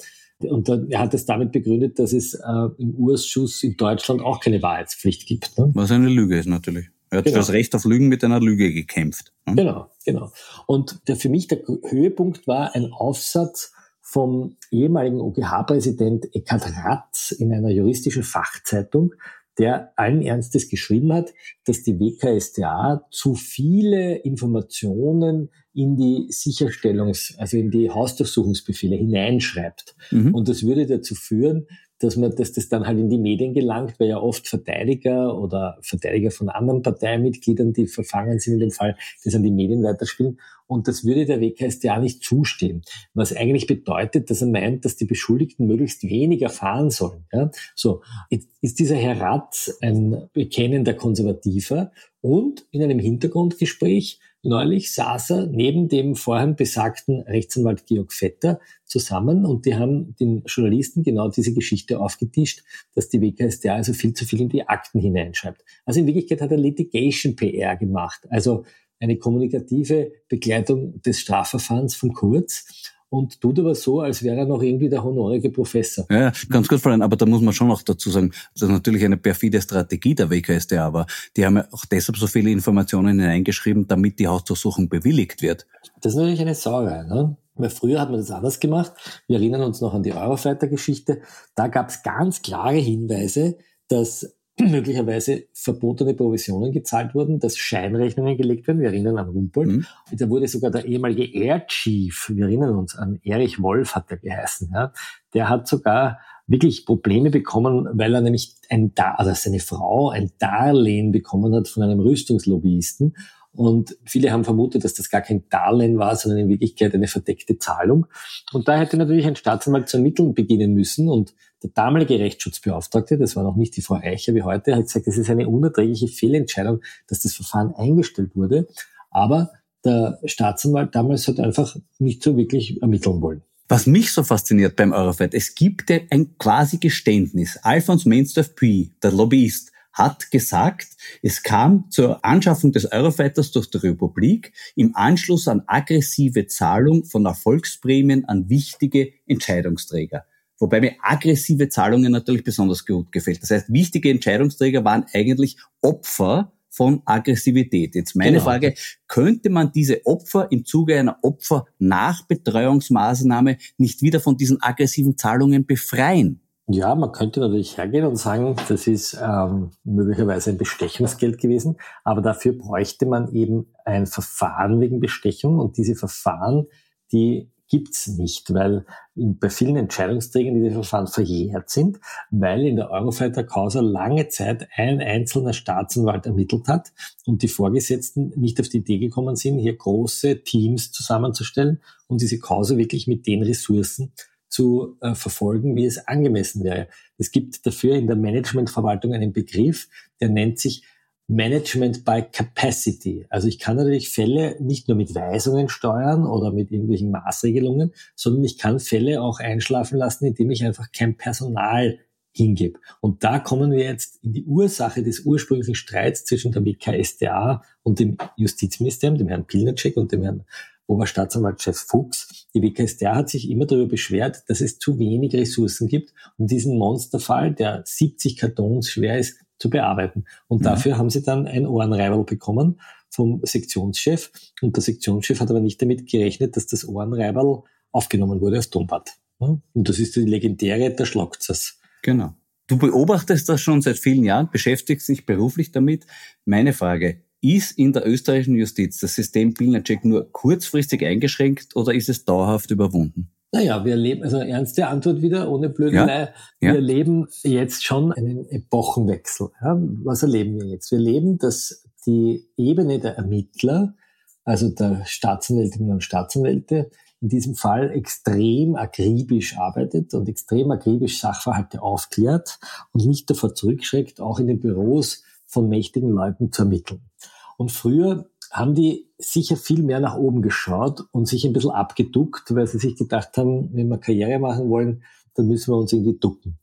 Und er hat es damit begründet, dass es äh, im Urschuss in Deutschland auch keine Wahrheitspflicht gibt. Ne? Was eine Lüge ist natürlich. Er hat genau. das Recht auf Lügen mit einer Lüge gekämpft. Ne? Genau, genau. Und der, für mich der Höhepunkt war ein Aufsatz vom ehemaligen OGH-Präsident Eckhard Ratz in einer juristischen Fachzeitung, der allen Ernstes geschrieben hat, dass die WKStA zu viele Informationen in die Sicherstellungs-, also in die Hausdurchsuchungsbefehle hineinschreibt. Mhm. Und das würde dazu führen, dass man, dass das dann halt in die Medien gelangt, weil ja oft Verteidiger oder Verteidiger von anderen Parteimitgliedern, die verfangen sind in dem Fall, das an die Medien weiterspielen. Und das würde der WKStA nicht zustehen. Was eigentlich bedeutet, dass er meint, dass die Beschuldigten möglichst wenig erfahren sollen. Ja? So, ist dieser Herr Ratz ein bekennender Konservativer und in einem Hintergrundgespräch neulich saß er neben dem vorhin besagten Rechtsanwalt Georg Vetter zusammen und die haben den Journalisten genau diese Geschichte aufgetischt, dass die WKStA also viel zu viel in die Akten hineinschreibt. Also in Wirklichkeit hat er Litigation PR gemacht, also eine kommunikative Begleitung des Strafverfahrens von Kurz und tut aber so, als wäre er noch irgendwie der honorige Professor. Ja, ganz kurz, Florian, aber da muss man schon noch dazu sagen, das ist natürlich eine perfide Strategie der WKStA, aber die haben ja auch deshalb so viele Informationen hineingeschrieben, damit die Hausdurchsuchung bewilligt wird. Das ist natürlich eine Sauerei, ne? Weil früher hat man das anders gemacht. Wir erinnern uns noch an die Eurofighter-Geschichte. Da gab es ganz klare Hinweise, dass möglicherweise verbotene Provisionen gezahlt wurden, dass Scheinrechnungen gelegt werden. Wir erinnern an Rumpold. Mhm. Da wurde sogar der ehemalige Air Chief, wir erinnern uns an Erich Wolf, hat er geheißen. Ja. Der hat sogar wirklich Probleme bekommen, weil er nämlich ein, also seine Frau ein Darlehen bekommen hat von einem Rüstungslobbyisten und viele haben vermutet, dass das gar kein Darlehen war, sondern in Wirklichkeit eine verdeckte Zahlung. Und da hätte natürlich ein Staatsanwalt zu ermitteln beginnen müssen. Und der damalige Rechtsschutzbeauftragte, das war noch nicht die Frau Eicher wie heute, hat gesagt, es ist eine unerträgliche Fehlentscheidung, dass das Verfahren eingestellt wurde. Aber der Staatsanwalt damals hat einfach nicht so wirklich ermitteln wollen. Was mich so fasziniert beim Eurofight, es gibt ein quasi Geständnis. Alphonse Mainsdorf-Puy, der Lobbyist, hat gesagt, es kam zur Anschaffung des Eurofighters durch die Republik im Anschluss an aggressive Zahlung von Erfolgsprämien an wichtige Entscheidungsträger. Wobei mir aggressive Zahlungen natürlich besonders gut gefällt. Das heißt, wichtige Entscheidungsträger waren eigentlich Opfer von Aggressivität. Jetzt meine genau. Frage, könnte man diese Opfer im Zuge einer Opfernachbetreuungsmaßnahme nicht wieder von diesen aggressiven Zahlungen befreien? Ja, man könnte natürlich hergehen und sagen, das ist ähm, möglicherweise ein Bestechungsgeld gewesen, aber dafür bräuchte man eben ein Verfahren wegen Bestechung und diese Verfahren, die gibt's nicht, weil in, bei vielen Entscheidungsträgern diese Verfahren verjährt sind, weil in der Eurofighter-Causa lange Zeit ein einzelner Staatsanwalt ermittelt hat und die Vorgesetzten nicht auf die Idee gekommen sind, hier große Teams zusammenzustellen und diese Causa wirklich mit den Ressourcen zu äh, verfolgen, wie es angemessen wäre. Es gibt dafür in der Managementverwaltung einen Begriff, der nennt sich Management by Capacity. Also ich kann natürlich Fälle nicht nur mit Weisungen steuern oder mit irgendwelchen Maßregelungen, sondern ich kann Fälle auch einschlafen lassen, indem ich einfach kein Personal hingebe. Und da kommen wir jetzt in die Ursache des ursprünglichen Streits zwischen der WKSDA und dem Justizministerium, dem Herrn Pilnacek und dem Herrn Oberstaatsanwaltschef Fuchs. Die WKSDA hat sich immer darüber beschwert, dass es zu wenig Ressourcen gibt, um diesen Monsterfall, der 70 Kartons schwer ist, zu bearbeiten. Und ja. dafür haben sie dann ein Ohrenreiberl bekommen vom Sektionschef. Und der Sektionschef hat aber nicht damit gerechnet, dass das Ohrenreiberl aufgenommen wurde aus Dombad. Und das ist die legendäre, der schlagt's Genau. Du beobachtest das schon seit vielen Jahren, beschäftigst dich beruflich damit. Meine Frage, ist in der österreichischen Justiz das System Pilnacek nur kurzfristig eingeschränkt oder ist es dauerhaft überwunden? Naja, wir leben, also ernste Antwort wieder, ohne Blödelei. Ja, ja. Wir leben jetzt schon einen Epochenwechsel. Ja, was erleben wir jetzt? Wir erleben, dass die Ebene der Ermittler, also der Staatsanwältinnen und Staatsanwälte, in diesem Fall extrem akribisch arbeitet und extrem akribisch Sachverhalte aufklärt und nicht davor zurückschreckt, auch in den Büros von mächtigen Leuten zu ermitteln. Und früher haben die sicher viel mehr nach oben geschaut und sich ein bisschen abgeduckt, weil sie sich gedacht haben, wenn wir Karriere machen wollen, dann müssen wir uns irgendwie ducken.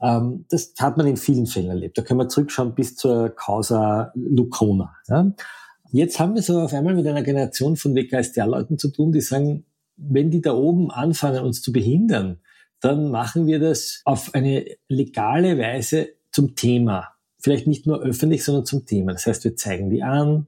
Ähm, das hat man in vielen Fällen erlebt. Da können wir zurückschauen bis zur Causa Lucona. Jetzt haben wir so auf einmal mit einer Generation von WKStR-Leuten zu tun, die sagen, wenn die da oben anfangen, uns zu behindern, dann machen wir das auf eine legale Weise zum Thema. Vielleicht nicht nur öffentlich, sondern zum Thema. Das heißt, wir zeigen die an,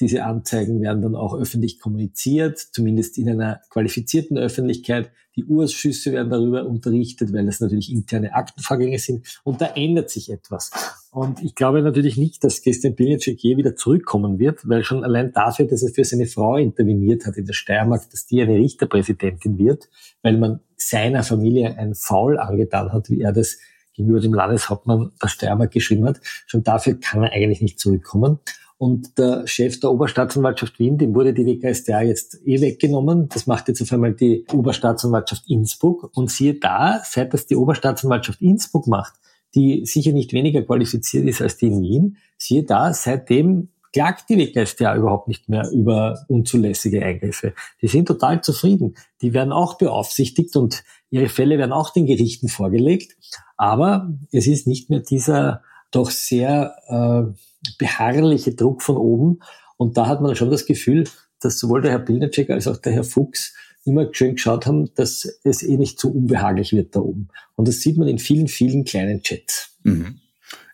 diese Anzeigen werden dann auch öffentlich kommuniziert, zumindest in einer qualifizierten Öffentlichkeit. Die Urschüsse werden darüber unterrichtet, weil das natürlich interne Aktenvorgänge sind. Und da ändert sich etwas. Und ich glaube natürlich nicht, dass Christian Pilnacek je wieder zurückkommen wird, weil schon allein dafür, dass er für seine Frau interveniert hat in der Steiermark, dass die eine Richterpräsidentin wird, weil man seiner Familie ein Foul angetan hat, wie er das gegenüber dem Landeshauptmann der Steiermark geschrieben hat. Schon dafür kann er eigentlich nicht zurückkommen. Und der Chef der Oberstaatsanwaltschaft Wien, dem wurde die WKStA jetzt eh weggenommen. Das macht jetzt auf einmal die Oberstaatsanwaltschaft Innsbruck. Und siehe da, seit das die Oberstaatsanwaltschaft Innsbruck macht, die sicher nicht weniger qualifiziert ist als die in Wien, siehe da, seitdem klagt die WKStA überhaupt nicht mehr über unzulässige Eingriffe. Die sind total zufrieden. Die werden auch beaufsichtigt und ihre Fälle werden auch den Gerichten vorgelegt. Aber es ist nicht mehr dieser doch sehr äh, beharrliche Druck von oben. Und da hat man schon das Gefühl, dass sowohl der Herr Pilnacek als auch der Herr Fuchs immer schön geschaut haben, dass es eh nicht zu unbehaglich wird da oben. Und das sieht man in vielen, vielen kleinen Chats. Mhm.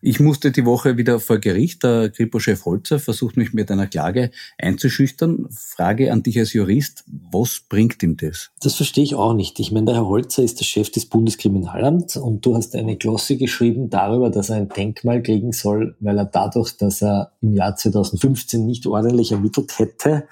Ich musste die Woche wieder vor Gericht. Der Kripo-Chef Holzer versucht mich mit einer Klage einzuschüchtern. Frage an dich als Jurist, was bringt ihm das? Das verstehe ich auch nicht. Ich meine, der Herr Holzer ist der Chef des Bundeskriminalamts und du hast eine Glosse geschrieben darüber, dass er ein Denkmal kriegen soll, weil er dadurch, dass er im Jahr 2015 nicht ordentlich ermittelt hätte,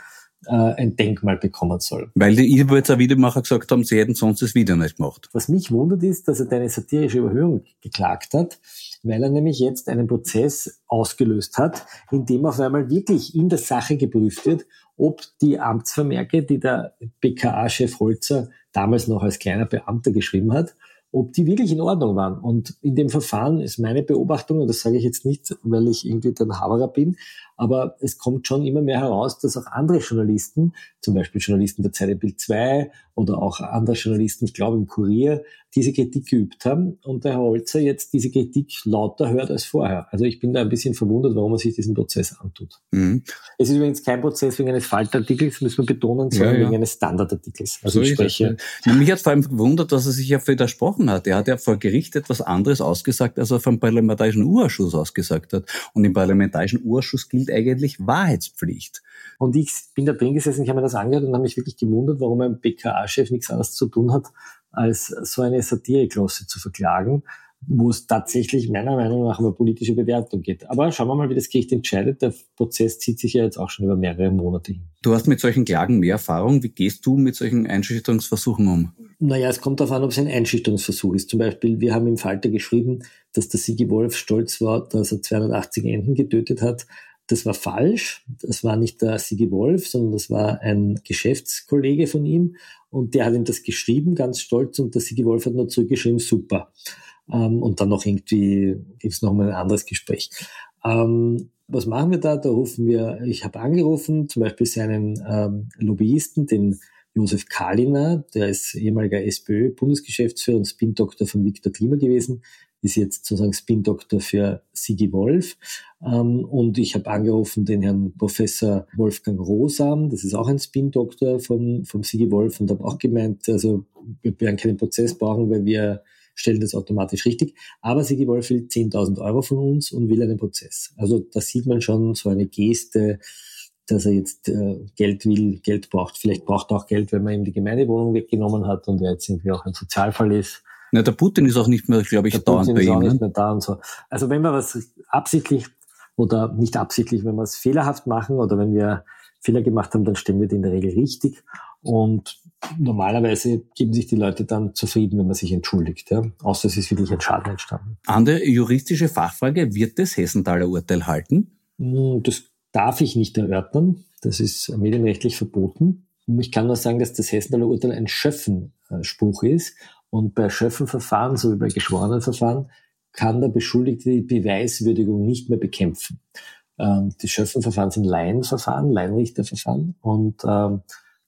äh, ein Denkmal bekommen soll. Weil die Eberwitzer Videomacher gesagt haben, sie hätten sonst das Video nicht gemacht. Was mich wundert ist, dass er deine satirische Überhöhung geklagt hat weil er nämlich jetzt einen Prozess ausgelöst hat, in dem auf einmal wirklich in der Sache geprüft wird, ob die Amtsvermerke, die der BKA-Chef Holzer damals noch als kleiner Beamter geschrieben hat, ob die wirklich in Ordnung waren. Und in dem Verfahren ist meine Beobachtung, und das sage ich jetzt nicht, weil ich irgendwie der Haberer bin, aber es kommt schon immer mehr heraus, dass auch andere Journalisten, zum Beispiel Journalisten der Zeit Bild 2 oder auch andere Journalisten, ich glaube im Kurier, diese Kritik geübt haben und der Herr Holzer jetzt diese Kritik lauter hört als vorher. Also ich bin da ein bisschen verwundert, warum er sich diesen Prozess antut. Mhm. Es ist übrigens kein Prozess wegen eines Faltartikels, müssen wir betonen, sondern ja, ja. wegen eines Standardartikels. Also so ich spreche. Mich hat vor allem gewundert, dass er sich ja widersprochen hat. Er hat ja vor Gericht etwas anderes ausgesagt, als er vom Parlamentarischen Urausschuss ausgesagt hat. Und im Parlamentarischen Urausschuss gilt eigentlich Wahrheitspflicht. Und ich bin da drin gesessen, ich habe mir das angehört und habe mich wirklich gewundert, warum ein BKA-Chef nichts anderes zu tun hat, als so eine Satireklasse zu verklagen, wo es tatsächlich meiner Meinung nach um politische Bewertung geht. Aber schauen wir mal, wie das Gericht entscheidet. Der Prozess zieht sich ja jetzt auch schon über mehrere Monate hin. Du hast mit solchen Klagen mehr Erfahrung. Wie gehst du mit solchen Einschüchterungsversuchen um? Naja, es kommt darauf an, ob es ein Einschüchterungsversuch ist. Zum Beispiel, wir haben im Falter geschrieben, dass der Sigi Wolf stolz war, dass er 280 Enten getötet hat. Das war falsch. Das war nicht der Sigi Wolf, sondern das war ein Geschäftskollege von ihm. Und der hat ihm das geschrieben, ganz stolz. Und der Sigi Wolf hat nur zurückgeschrieben, super. Ähm, und dann noch irgendwie gibt es noch mal ein anderes Gespräch. Ähm, Was machen wir da? Da rufen wir, ich habe angerufen, zum Beispiel seinen ähm, Lobbyisten, den Josef Kaliner, der ist ehemaliger SPÖ-Bundesgeschäftsführer und Spin-Doktor von Viktor Klima gewesen, ist jetzt sozusagen Spin-Doktor für Sigi Wolf. Ähm, und ich habe angerufen den Herrn Professor Wolfgang Rosam, das ist auch ein Spin-Doktor vom, vom Sigi Wolf und habe auch gemeint, also wir werden keinen Prozess brauchen, weil wir stellen das automatisch richtig. Aber Sigi Wolf will 10.000 Euro von uns und will einen Prozess. Also da sieht man schon so eine Geste, dass er jetzt äh, Geld will, Geld braucht. Vielleicht braucht er auch Geld, wenn man ihm die Gemeindewohnung weggenommen hat und er jetzt irgendwie auch ein Sozialfall ist. Na, der Putin ist auch nicht mehr, glaube ich, der dauernd Putin bei ist ihm. auch nicht Ne? mehr da und so. Also wenn wir was absichtlich oder nicht absichtlich, wenn wir es fehlerhaft machen oder wenn wir Fehler gemacht haben, dann stellen wir die in der Regel richtig. Und normalerweise geben sich die Leute dann zufrieden, wenn man sich entschuldigt. Ja? Außer es ist wirklich ein Schaden entstanden. Andere juristische Fachfrage, wird das Hessenthaler Urteil halten? Hm, Das darf ich nicht erörtern. Das ist medienrechtlich verboten. Ich kann nur sagen, dass das Hessenthaler Urteil ein Schöffenspruch ist. Und bei Schöffenverfahren, so wie bei Geschworenenverfahren, kann der Beschuldigte die Beweiswürdigung nicht mehr bekämpfen. Ähm, Die Schöffenverfahren sind Laienverfahren, Laienrichterverfahren. Und ähm,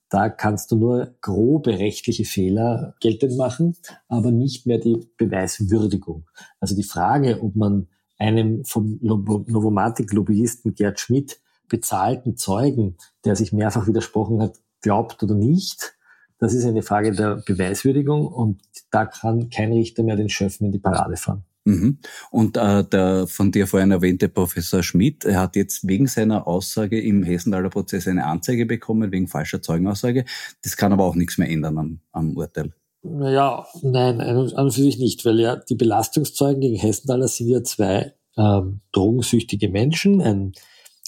da kannst du nur grobe rechtliche Fehler geltend machen, aber nicht mehr die Beweiswürdigung. Also die Frage, ob man einem vom Novomatic-Lobbyisten Gerd Schmidt bezahlten Zeugen, der sich mehrfach widersprochen hat, glaubt oder nicht, das ist eine Frage der Beweiswürdigung und da kann kein Richter mehr den Schöffen in die Parade fahren. Mhm. Und äh, der von dir vorhin erwähnte Professor Schmidt, er hat jetzt wegen seiner Aussage im Hessenthaler Prozess eine Anzeige bekommen, wegen falscher Zeugenaussage. Das kann aber auch nichts mehr ändern am, am Urteil. Naja, nein, an und für sich nicht, weil ja die Belastungszeugen gegen Hessenthaler sind ja zwei ähm, drogensüchtige Menschen, ein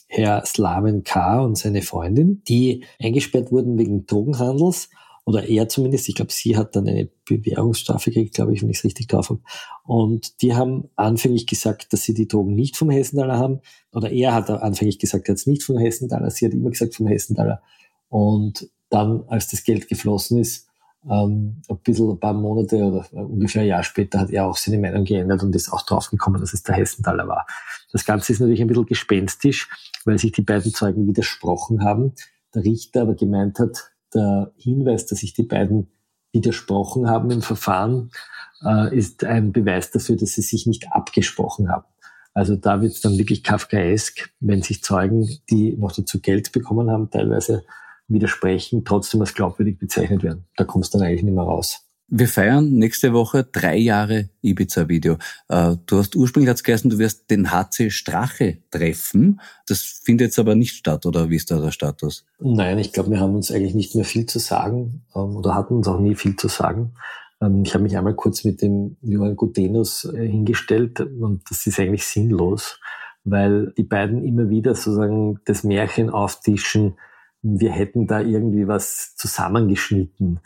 Herr Slaven K. und seine Freundin, die eingesperrt wurden wegen Drogenhandels oder er zumindest, ich glaube, sie hat dann eine Bewährungsstrafe gekriegt, glaube ich, wenn ich es richtig drauf habe. Und die haben anfänglich gesagt, dass sie die Drogen nicht vom Hessenthaler haben. Oder er hat anfänglich gesagt, er hat es nicht vom Hessenthaler, sie hat immer gesagt vom Hessenthaler. Und dann, als das Geld geflossen ist, ähm, ein bisschen, ein paar Monate oder ungefähr ein Jahr später hat er auch seine Meinung geändert und ist auch draufgekommen, dass es der Hessenthaler war. Das Ganze ist natürlich ein bisschen gespenstisch, weil sich die beiden Zeugen widersprochen haben. Der Richter aber gemeint hat, der Hinweis, dass sich die beiden widersprochen haben im Verfahren, äh, ist ein Beweis dafür, dass sie sich nicht abgesprochen haben. Also da wird es dann wirklich kafkaesk, wenn sich Zeugen, die noch dazu Geld bekommen haben, teilweise widersprechen, trotzdem als glaubwürdig bezeichnet werden. Da kommst du dann eigentlich nicht mehr raus. Wir feiern nächste Woche drei Jahre Ibiza-Video. Äh, du hast ursprünglich hat's geheißen, du wirst den HC Strache treffen. Das findet jetzt aber nicht statt, oder wie ist da der Status? Nein, ich glaube, wir haben uns eigentlich nicht mehr viel zu sagen ähm, oder hatten uns auch nie viel zu sagen. Ähm, ich habe mich einmal kurz mit dem Johann Gutenus äh, hingestellt und das ist eigentlich sinnlos, weil die beiden immer wieder sozusagen das Märchen auftischen, wir hätten da irgendwie was zusammengeschnitten.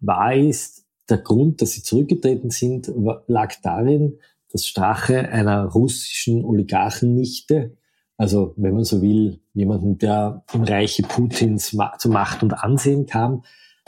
Wahr ist, der Grund, dass sie zurückgetreten sind, lag darin, dass Strache einer russischen Oligarchennichte, also wenn man so will, jemanden, der im Reiche Putins zu Macht und Ansehen kam,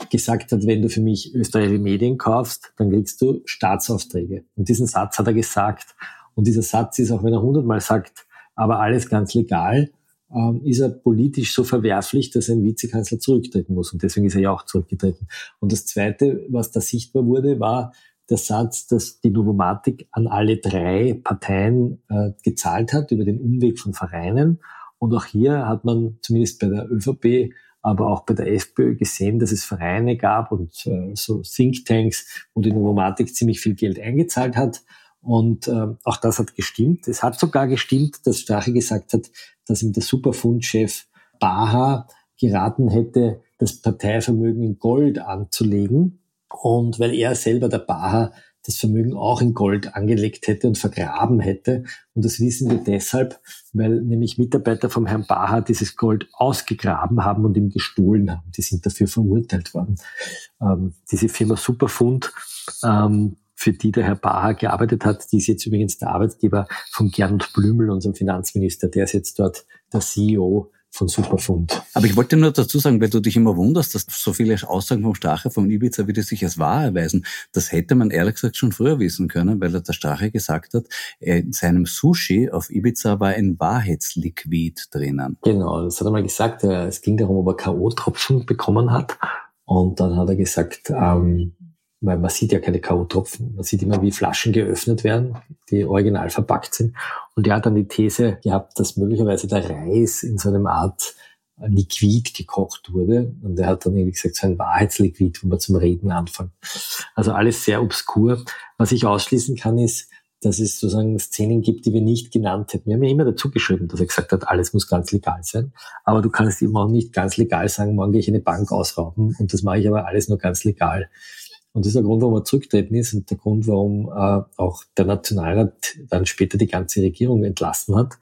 gesagt hat, wenn du für mich österreichische Medien kaufst, dann kriegst du Staatsaufträge. Und diesen Satz hat er gesagt. Und dieser Satz ist, auch wenn er hundertmal sagt, aber alles ganz legal, ähm, ist er politisch so verwerflich, dass ein Vizekanzler zurücktreten muss. Und deswegen ist er ja auch zurückgetreten. Und das Zweite, was da sichtbar wurde, war der Satz, dass die Novomatic an alle drei Parteien äh, gezahlt hat über den Umweg von Vereinen. Und auch hier hat man zumindest bei der ÖVP, aber auch bei der FPÖ gesehen, dass es Vereine gab und äh, so Thinktanks, wo die Novomatic ziemlich viel Geld eingezahlt hat. Und äh, auch das hat gestimmt. Es hat sogar gestimmt, dass Strache gesagt hat, dass ihm der Superfundchef Baha geraten hätte, das Parteivermögen in Gold anzulegen. Und weil er selber, der Baha, das Vermögen auch in Gold angelegt hätte und vergraben hätte. Und das wissen wir deshalb, weil nämlich Mitarbeiter vom Herrn Baha dieses Gold ausgegraben haben und ihm gestohlen haben. Die sind dafür verurteilt worden. Ähm, diese Firma Superfund, ähm, für die der Herr Baha gearbeitet hat, die ist jetzt übrigens der Arbeitgeber von Gernot Blümel, unserem Finanzminister. Der ist jetzt dort der CEO von Superfund. Aber ich wollte nur dazu sagen, weil du dich immer wunderst, dass so viele Aussagen vom Strache, vom Ibiza wieder sich als wahr erweisen. Das hätte man ehrlich gesagt schon früher wissen können, weil der Strache gesagt hat, in seinem Sushi auf Ibiza war ein Wahrheitsliquid drinnen. Genau, das hat er mal gesagt. Es ging darum, ob er K.O.-Tropfen bekommen hat. Und dann hat er gesagt, ähm, weil man sieht ja keine K.O.-Tropfen. Man sieht immer, wie Flaschen geöffnet werden, die original verpackt sind. Und er hat dann die These gehabt, dass möglicherweise der Reis in so einem Art Liquid gekocht wurde. Und er hat dann irgendwie gesagt, so ein Wahrheitsliquid, wo man zum Reden anfängt. Also alles sehr obskur. Was ich ausschließen kann, ist, dass es sozusagen Szenen gibt, die wir nicht genannt hätten. Wir haben ja immer dazu geschrieben, dass er gesagt hat, alles muss ganz legal sein. Aber du kannst eben auch nicht ganz legal sagen, morgen gehe ich eine Bank ausrauben und das mache ich aber alles nur ganz legal. Und das ist der Grund, warum er zurücktreten ist und der Grund, warum äh, auch der Nationalrat dann später die ganze Regierung entlassen hat,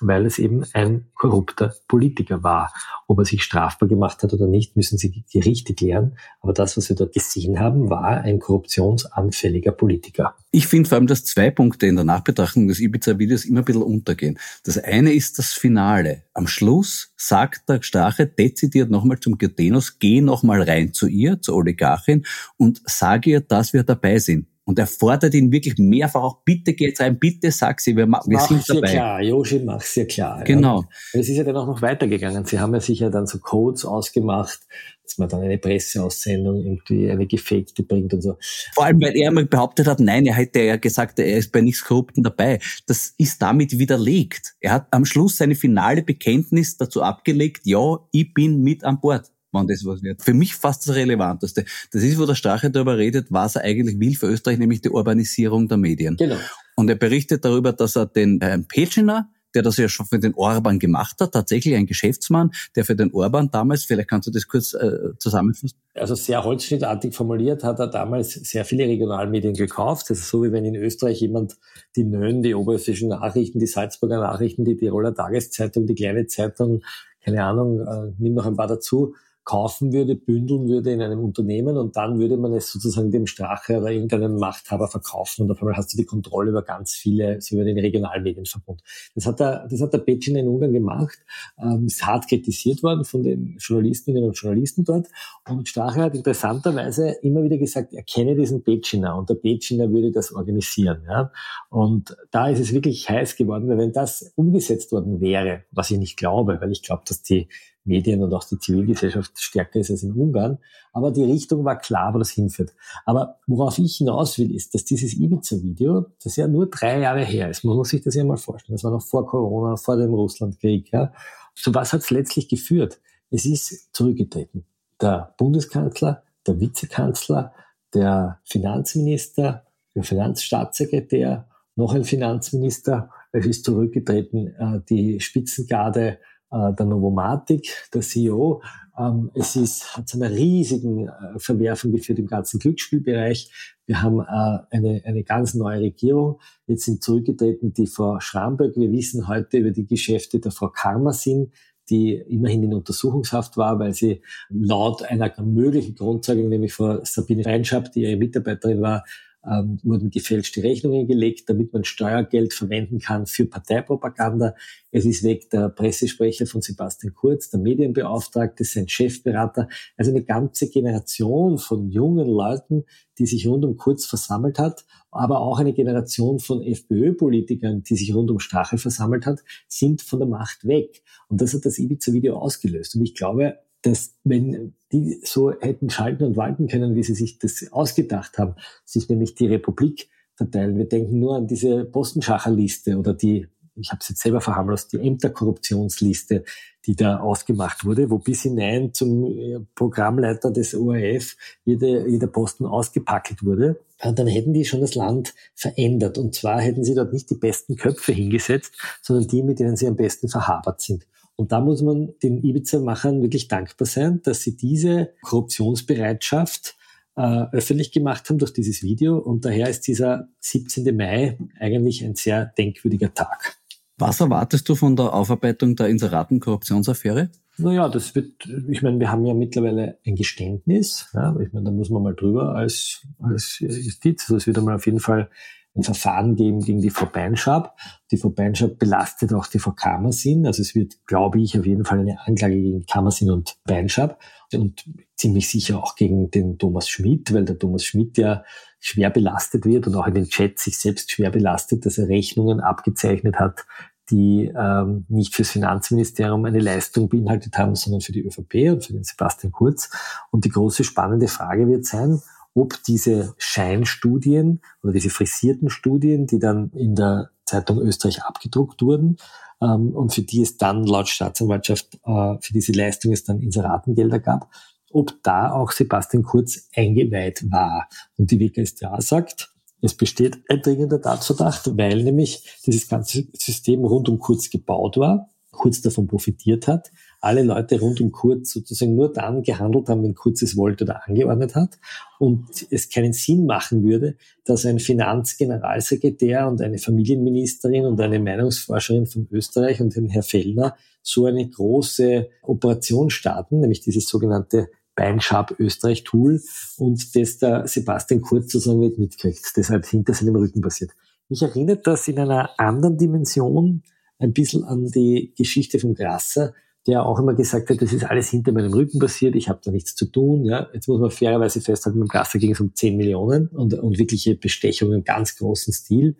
weil es eben ein korrupter Politiker war. Ob er sich strafbar gemacht hat oder nicht, müssen Sie die Gerichte klären. Aber das, was wir dort gesehen haben, war ein korruptionsanfälliger Politiker. Ich finde vor allem, dass zwei Punkte in der Nachbetrachtung des Ibiza-Videos immer ein bisschen untergehen. Das eine ist das Finale. Am Schluss sagt der Strache dezidiert nochmal zum Gürtenos, geh nochmal rein zu ihr, zur Oligarchin und sage ihr, dass wir dabei sind. Und er fordert ihn wirklich mehrfach auch, bitte geh jetzt rein, bitte sag sie, wir, wir sind dabei. Ja klar, Joshi mach's ja klar. Genau. Ja. Es ist ja dann auch noch weitergegangen. Sie haben ja sicher dann so Codes ausgemacht, dass man dann eine Presseaussendung irgendwie eine gefakte bringt und so. Vor allem, weil er mal behauptet hat, nein, er hätte ja gesagt, er ist bei nichts Korrupten dabei. Das ist damit widerlegt. Er hat am Schluss seine finale Bekenntnis dazu abgelegt, ja, ich bin mit an Bord wann das was wird. Für mich fast das Relevanteste. Das ist, wo der Strache darüber redet, was er eigentlich will für Österreich, nämlich die Urbanisierung der Medien. Genau. Und er berichtet darüber, dass er den äh, Pecina, der das ja schon für den Orban gemacht hat, tatsächlich ein Geschäftsmann, der für den Orban damals, vielleicht kannst du das kurz äh, zusammenfassen. Also sehr holzschnittartig formuliert hat er damals sehr viele Regionalmedien gekauft. Das ist so, wie wenn in Österreich jemand die Nön, die oberösterreichischen Nachrichten, die Salzburger Nachrichten, die Tiroler Tageszeitung, die kleine Zeitung, keine Ahnung, äh, nimm noch ein paar dazu, kaufen würde, bündeln würde in einem Unternehmen und dann würde man es sozusagen dem Strache oder irgendeinem Machthaber verkaufen und auf einmal hast du die Kontrolle über ganz viele, so über den Regionalmedienverbund. Das hat der, das hat der Petschin in Ungarn gemacht, ähm, ist hart kritisiert worden von den Journalistinnen und Journalisten dort und Strache hat interessanterweise immer wieder gesagt, er kenne diesen Petschiner und der Petschiner würde das organisieren. Ja? Und da ist es wirklich heiß geworden, weil wenn das umgesetzt worden wäre, was ich nicht glaube, weil ich glaube, dass die Medien und auch die Zivilgesellschaft stärker ist als in Ungarn. Aber die Richtung war klar, wo das hinführt. Aber worauf ich hinaus will, ist, dass dieses Ibiza-Video, das ja nur drei Jahre her ist, man muss sich das ja mal vorstellen, das war noch vor Corona, vor dem Russlandkrieg, ja. Zu was hat es letztlich geführt? Es ist zurückgetreten. Der Bundeskanzler, der Vizekanzler, der Finanzminister, der Finanzstaatssekretär, noch ein Finanzminister, es ist zurückgetreten, äh, die Spitzengarde äh, der Novomatic, der CEO. Ähm, es ist, hat zu einer riesigen äh, Verwerfung geführt im ganzen Glücksspielbereich. Wir haben äh, eine, eine ganz neue Regierung. Jetzt sind zurückgetreten die Frau Schramberg. Wir wissen heute über die Geschäfte der Frau Karmasin, die immerhin in Untersuchungshaft war, weil sie laut einer möglichen Grundzeugung, nämlich Frau Sabine Reinschab, die ihre Mitarbeiterin war, ähm, wurden gefälschte Rechnungen gelegt, damit man Steuergeld verwenden kann für Parteipropaganda. Es ist weg der Pressesprecher von Sebastian Kurz, der Medienbeauftragte, sein Chefberater. Also eine ganze Generation von jungen Leuten, die sich rund um Kurz versammelt hat, aber auch eine Generation von FPÖ-Politikern, die sich rund um Strache versammelt hat, sind von der Macht weg. Und das hat das Ibiza-Video ausgelöst. Und ich glaube, dass wenn die so hätten schalten und walten können, wie sie sich das ausgedacht haben, sich nämlich die Republik verteilen. Wir denken nur an diese Postenschacherliste oder die, ich habe es jetzt selber verharmlost, die Ämterkorruptionsliste, die da ausgemacht wurde, wo bis hinein zum äh, Programmleiter des ORF jede, jeder Posten ausgepackelt wurde. Und dann hätten die schon das Land verändert. Und zwar hätten sie dort nicht die besten Köpfe hingesetzt, sondern die, mit denen sie am besten verhabert sind. Und da muss man den Ibiza-Machern wirklich dankbar sein, dass sie diese Korruptionsbereitschaft äh, öffentlich gemacht haben durch dieses Video. Und daher ist dieser 17. Mai eigentlich ein sehr denkwürdiger Tag. Was erwartest du von der Aufarbeitung der Inseraten-Korruptionsaffäre? Naja, das wird, ich meine, wir haben ja mittlerweile ein Geständnis. Ja, ich meine, da muss man mal drüber als, als Justiz. Also es wird einmal auf jeden Fall ein Verfahren geben gegen die Frau Beinschab. Die Frau Beinschab belastet auch die Frau Kammersin. Also es wird, glaube ich, auf jeden Fall eine Anklage gegen Kammersin und Beinschab und ziemlich sicher auch gegen den Thomas Schmidt, weil der Thomas Schmidt ja schwer belastet wird und auch in den Chats sich selbst schwer belastet, dass er Rechnungen abgezeichnet hat, die ähm, nicht fürs Finanzministerium eine Leistung beinhaltet haben, sondern für die ÖVP und für den Sebastian Kurz. Und die große spannende Frage wird sein, ob diese Scheinstudien oder diese frisierten Studien, die dann in der Zeitung Österreich abgedruckt wurden ähm, und für die es dann laut Staatsanwaltschaft äh, für diese Leistung es dann Inseratengelder gab, ob da auch Sebastian Kurz eingeweiht war. Und die WKStA sagt, es besteht ein dringender Tatverdacht, weil nämlich dieses ganze System rund um Kurz gebaut war, Kurz davon profitiert hat, alle Leute rund um Kurz sozusagen nur dann gehandelt haben, wenn Kurz es wollte oder angeordnet hat und es keinen Sinn machen würde, dass ein Finanzgeneralsekretär und eine Familienministerin und eine Meinungsforscherin von Österreich und den Herr Fellner so eine große Operation starten, nämlich dieses sogenannte Beinschab Österreich Tool und das der Sebastian Kurz sozusagen nicht mitkriegt, das halt hinter seinem Rücken passiert. Mich erinnert das in einer anderen Dimension ein bisschen an die Geschichte von Grasser, der auch immer gesagt hat, das ist alles hinter meinem Rücken passiert, ich habe da nichts zu tun. Ja. Jetzt muss man fairerweise festhalten, dem Grasser ging es um 10 Millionen und, und wirkliche Bestechungen im ganz großen Stil.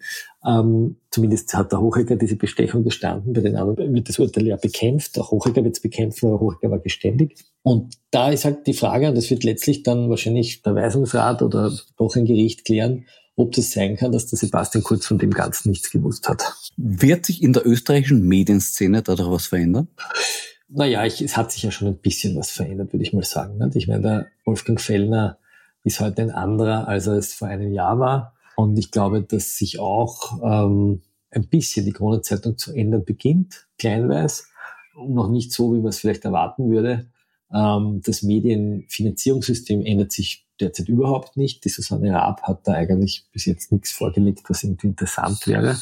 Ähm, zumindest hat der Hochegger diese Bestechung gestanden, bei den anderen wird das Urteil ja bekämpft, der Hochegger wird es bekämpfen, aber Hochegger war geständig. Und da ist halt die Frage, und das wird letztlich dann wahrscheinlich der Weisungsrat oder doch ein Gericht klären, ob das sein kann, dass der Sebastian Kurz von dem Ganzen nichts gewusst hat. Wird sich in der österreichischen Medienszene dadurch was verändern? Naja, ich, es hat sich ja schon ein bisschen was verändert, würde ich mal sagen. Ich meine, der Wolfgang Fellner ist heute ein anderer, als er es vor einem Jahr war. Und ich glaube, dass sich auch ähm, ein bisschen die Kronenzeitung zu ändern beginnt, kleinweise. Noch nicht so, wie man es vielleicht erwarten würde. Ähm, das Medienfinanzierungssystem ändert sich derzeit überhaupt nicht. Die Susanne Raab hat da eigentlich bis jetzt nichts vorgelegt, was irgendwie interessant wäre.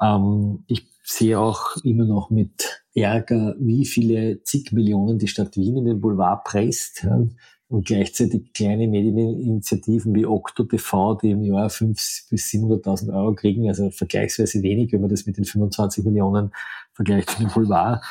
Ähm, ich sehe auch immer noch mit Ärger, wie viele zig Millionen die Stadt Wien in den Boulevard presst. Ja, und gleichzeitig kleine Medieninitiativen wie Okto TV, die im Jahr 500.000 bis 700.000 Euro kriegen, also vergleichsweise wenig, wenn man das mit den 25 Millionen vergleicht für den Boulevard.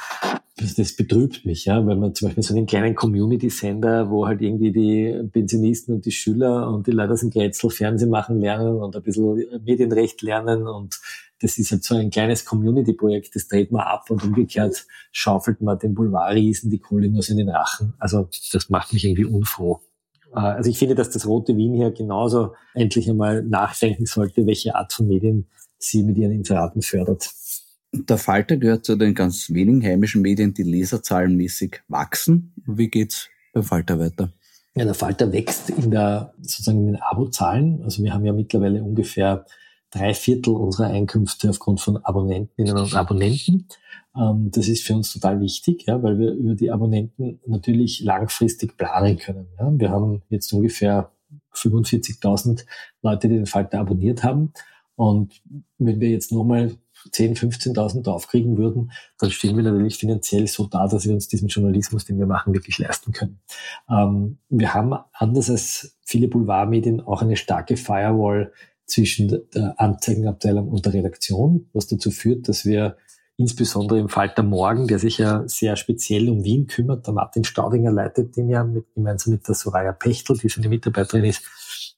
Das, das betrübt mich, ja, weil man zum Beispiel so einen kleinen Community-Sender, wo halt irgendwie die Pensionisten und die Schüler und die Leute aus dem Grätzl Fernsehen machen lernen und ein bisschen Medienrecht lernen und das ist halt so ein kleines Community-Projekt, das dreht man ab und umgekehrt schaufelt man den Boulevardriesen die Kohle nur in den Rachen. Also das macht mich irgendwie unfroh. Äh, also ich finde, dass das Rote Wien hier genauso endlich einmal nachdenken sollte, welche Art von Medien sie mit ihren Inseraten fördert. Der Falter gehört zu den ganz wenigen heimischen Medien, die leserzahlenmäßig wachsen. Wie geht's beim Falter weiter? Ja, der Falter wächst in der, sozusagen in den Abozahlen. Also wir haben ja mittlerweile ungefähr drei Viertel unserer Einkünfte aufgrund von Abonnentinnen und Abonnenten. Ähm, das ist für uns total wichtig, ja, weil wir über die Abonnenten natürlich langfristig planen können. Ja. Wir haben jetzt ungefähr 45.000 Leute, die den Falter abonniert haben. Und wenn wir jetzt nochmal 10.000, 15.000 draufkriegen würden, dann stehen wir natürlich finanziell so da, dass wir uns diesen Journalismus, den wir machen, wirklich leisten können. Ähm, wir haben anders als viele Boulevardmedien auch eine starke Firewall zwischen der Anzeigenabteilung und der Redaktion, was dazu führt, dass wir insbesondere im Falter Morgen, der sich ja sehr speziell um Wien kümmert, der Martin Staudinger leitet den ja mit, gemeinsam mit der Soraya Pechtel, die seine Mitarbeiterin ist,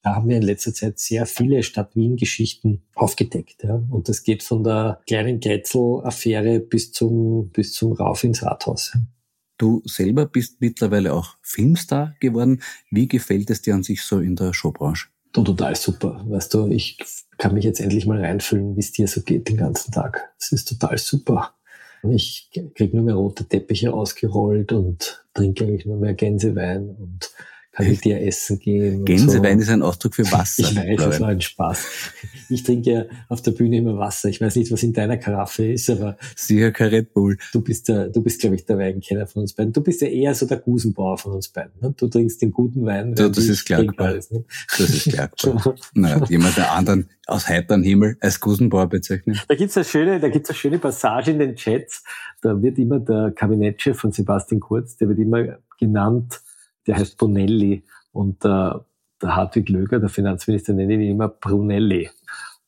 da haben wir in letzter Zeit sehr viele Stadt-Wien-Geschichten aufgedeckt. Ja. Und das geht von der kleinen Grätzl-Affäre bis zum, bis zum Rauf ins Rathaus. Du selber bist mittlerweile auch Filmstar geworden. Wie gefällt es dir an sich so in der Showbranche? Total super. Weißt du, ich kann mich jetzt endlich mal reinfühlen, wie es dir so geht den ganzen Tag. Es ist total super. Ich krieg nur mehr rote Teppiche ausgerollt und trinke eigentlich nur mehr Gänsewein und kann mit dir essen gehen. Gänsewein so. ist ein Ausdruck für Wasser. Ich weiß, das war ein Spaß. Ich trinke ja auf der Bühne immer Wasser. Ich weiß nicht, was in deiner Karaffe ist, aber. Sicher kein Red Bull. Du bist der, du bist, glaube ich, der Weinkenner von uns beiden. Du bist ja eher so der Gusenbauer von uns beiden. Ne? Du trinkst den guten Wein. Ja, das ist klar. Ist, ne? Das ist klar. naja, jemand der anderen aus heiterem Himmel als Gusenbauer bezeichnet. Da gibt's eine schöne, da gibt's eine schöne Passage in den Chats. Da wird immer der Kabinettchef von Sebastian Kurz, der wird immer genannt, der heißt Bonelli und äh, der Hartwig Löger, der Finanzminister, nennt ihn immer Brunelli.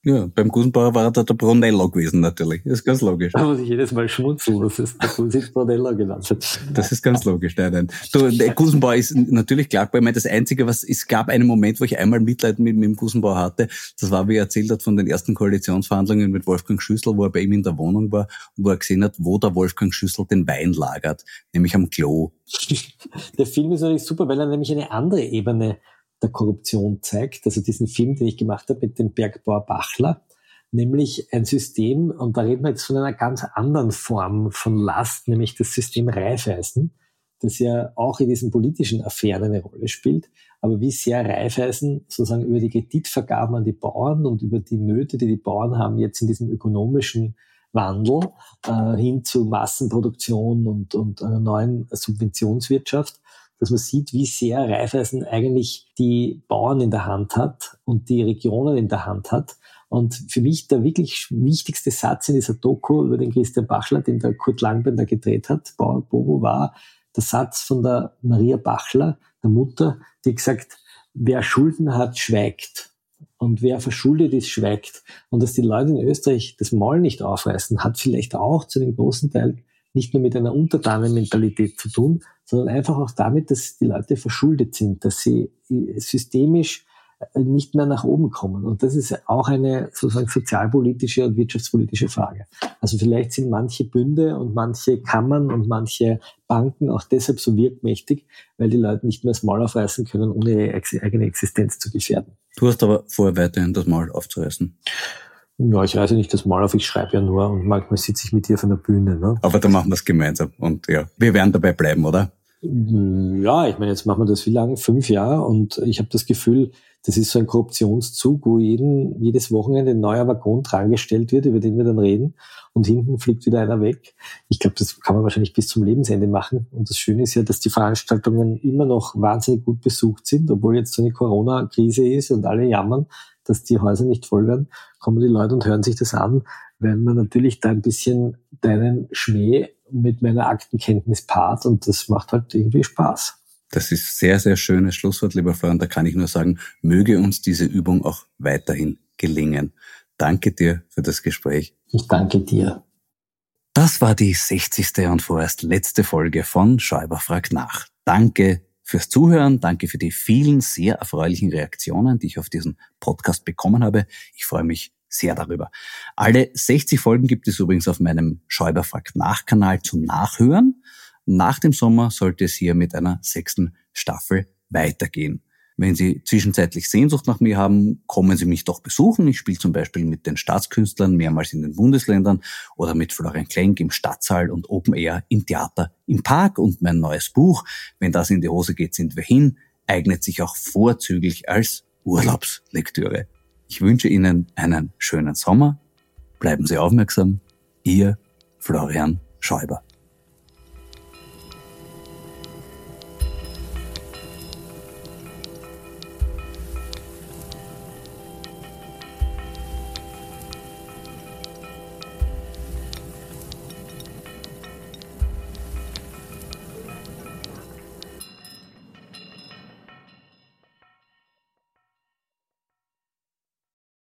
Ja, beim Gusenbauer war da der Brunello gewesen natürlich. Das ist ganz logisch. Da muss ich jedes Mal schmunzeln, dass es der Gusit Brunello genannt hat. Das ist ganz logisch, nein, nein. Du, der Gusenbauer ist natürlich klar, Ich meine, das Einzige, was, es gab einen Moment, wo ich einmal Mitleid mit, mit dem Gusenbauer hatte. Das war, wie er erzählt hat, von den ersten Koalitionsverhandlungen mit Wolfgang Schüssel, wo er bei ihm in der Wohnung war und wo er gesehen hat, wo der Wolfgang Schüssel den Wein lagert. Nämlich am Klo. Der Film ist natürlich super, weil er nämlich eine andere Ebene der Korruption zeigt. Also diesen Film, den ich gemacht habe mit dem Bergbauer Bachler, nämlich ein System, und da reden wir jetzt von einer ganz anderen Form von Last, nämlich das System Raiffeisen, das ja auch in diesen politischen Affären eine Rolle spielt. Aber wie sehr Raiffeisen sozusagen über die Kreditvergaben an die Bauern und über die Nöte, die die Bauern haben, jetzt in diesem ökonomischen Wandel äh, hin zu Massenproduktion und, und einer neuen Subventionswirtschaft, dass man sieht, wie sehr Raiffeisen eigentlich die Bauern in der Hand hat und die Regionen in der Hand hat. Und für mich der wirklich wichtigste Satz in dieser Doku über den Christian Bachler, den der Kurt Langbender gedreht hat, Bauer Bobo, war der Satz von der Maria Bachler, der Mutter, die gesagt, wer Schulden hat, schweigt. Und wer verschuldet ist, schweigt. Und dass die Leute in Österreich das Maul nicht aufreißen, hat vielleicht auch zu einem großen Teil nicht nur mit einer Untertanenmentalität zu tun, sondern einfach auch damit, dass die Leute verschuldet sind, dass sie systemisch äh, nicht mehr nach oben kommen. Und das ist auch eine sozusagen sozialpolitische und wirtschaftspolitische Frage. Also vielleicht sind manche Bünde und manche Kammern und manche Banken auch deshalb so wirkmächtig, weil die Leute nicht mehr das Maul aufreißen können, ohne ihre eigene Existenz zu gefährden. Du hast aber vor, weiterhin das Maul aufzureißen. Ja, ich reise nicht das Mal auf, ich schreibe ja nur und manchmal sitze ich mit dir auf einer Bühne. Ne? Aber dann machen wir es gemeinsam und ja, wir werden dabei bleiben, oder? Ja, ich meine, jetzt machen wir das wie lange? Fünf Jahre und ich habe das Gefühl, das ist so ein Korruptionszug, wo jeden, jedes Wochenende ein neuer Waggon dran gestellt wird, über den wir dann reden und hinten fliegt wieder einer weg. Ich glaube, das kann man wahrscheinlich bis zum Lebensende machen. Und das Schöne ist ja, dass die Veranstaltungen immer noch wahnsinnig gut besucht sind, obwohl jetzt so eine Corona-Krise ist und alle jammern dass die Häuser nicht voll werden, kommen die Leute und hören sich das an, weil man natürlich da ein bisschen deinen Schmäh mit meiner Aktenkenntnis paart und das macht halt irgendwie Spaß. Das ist sehr, sehr schönes Schlusswort, lieber Freund. Da kann ich nur sagen, möge uns diese Übung auch weiterhin gelingen. Danke dir für das Gespräch. Ich danke dir. Das war die 60. und vorerst letzte Folge von Schäuber fragt nach. Danke fürs Zuhören. Danke für die vielen sehr erfreulichen Reaktionen, die ich auf diesen Podcast bekommen habe. Ich freue mich sehr darüber. Alle 60 Folgen gibt es übrigens auf meinem Schäuber fragt nach Kanal zum Nachhören. Nach dem Sommer sollte es hier mit einer sechsten Staffel weitergehen. Wenn Sie zwischenzeitlich Sehnsucht nach mir haben, kommen Sie mich doch besuchen. Ich spiele zum Beispiel mit den Staatskünstlern mehrmals in den Bundesländern oder mit Florian Klenk im Stadtsaal und Open Air im Theater im Park. Und mein neues Buch, wenn das in die Hose geht, sind wir hin, eignet sich auch vorzüglich als Urlaubslektüre. Ich wünsche Ihnen einen schönen Sommer. Bleiben Sie aufmerksam. Ihr Florian Schäuber.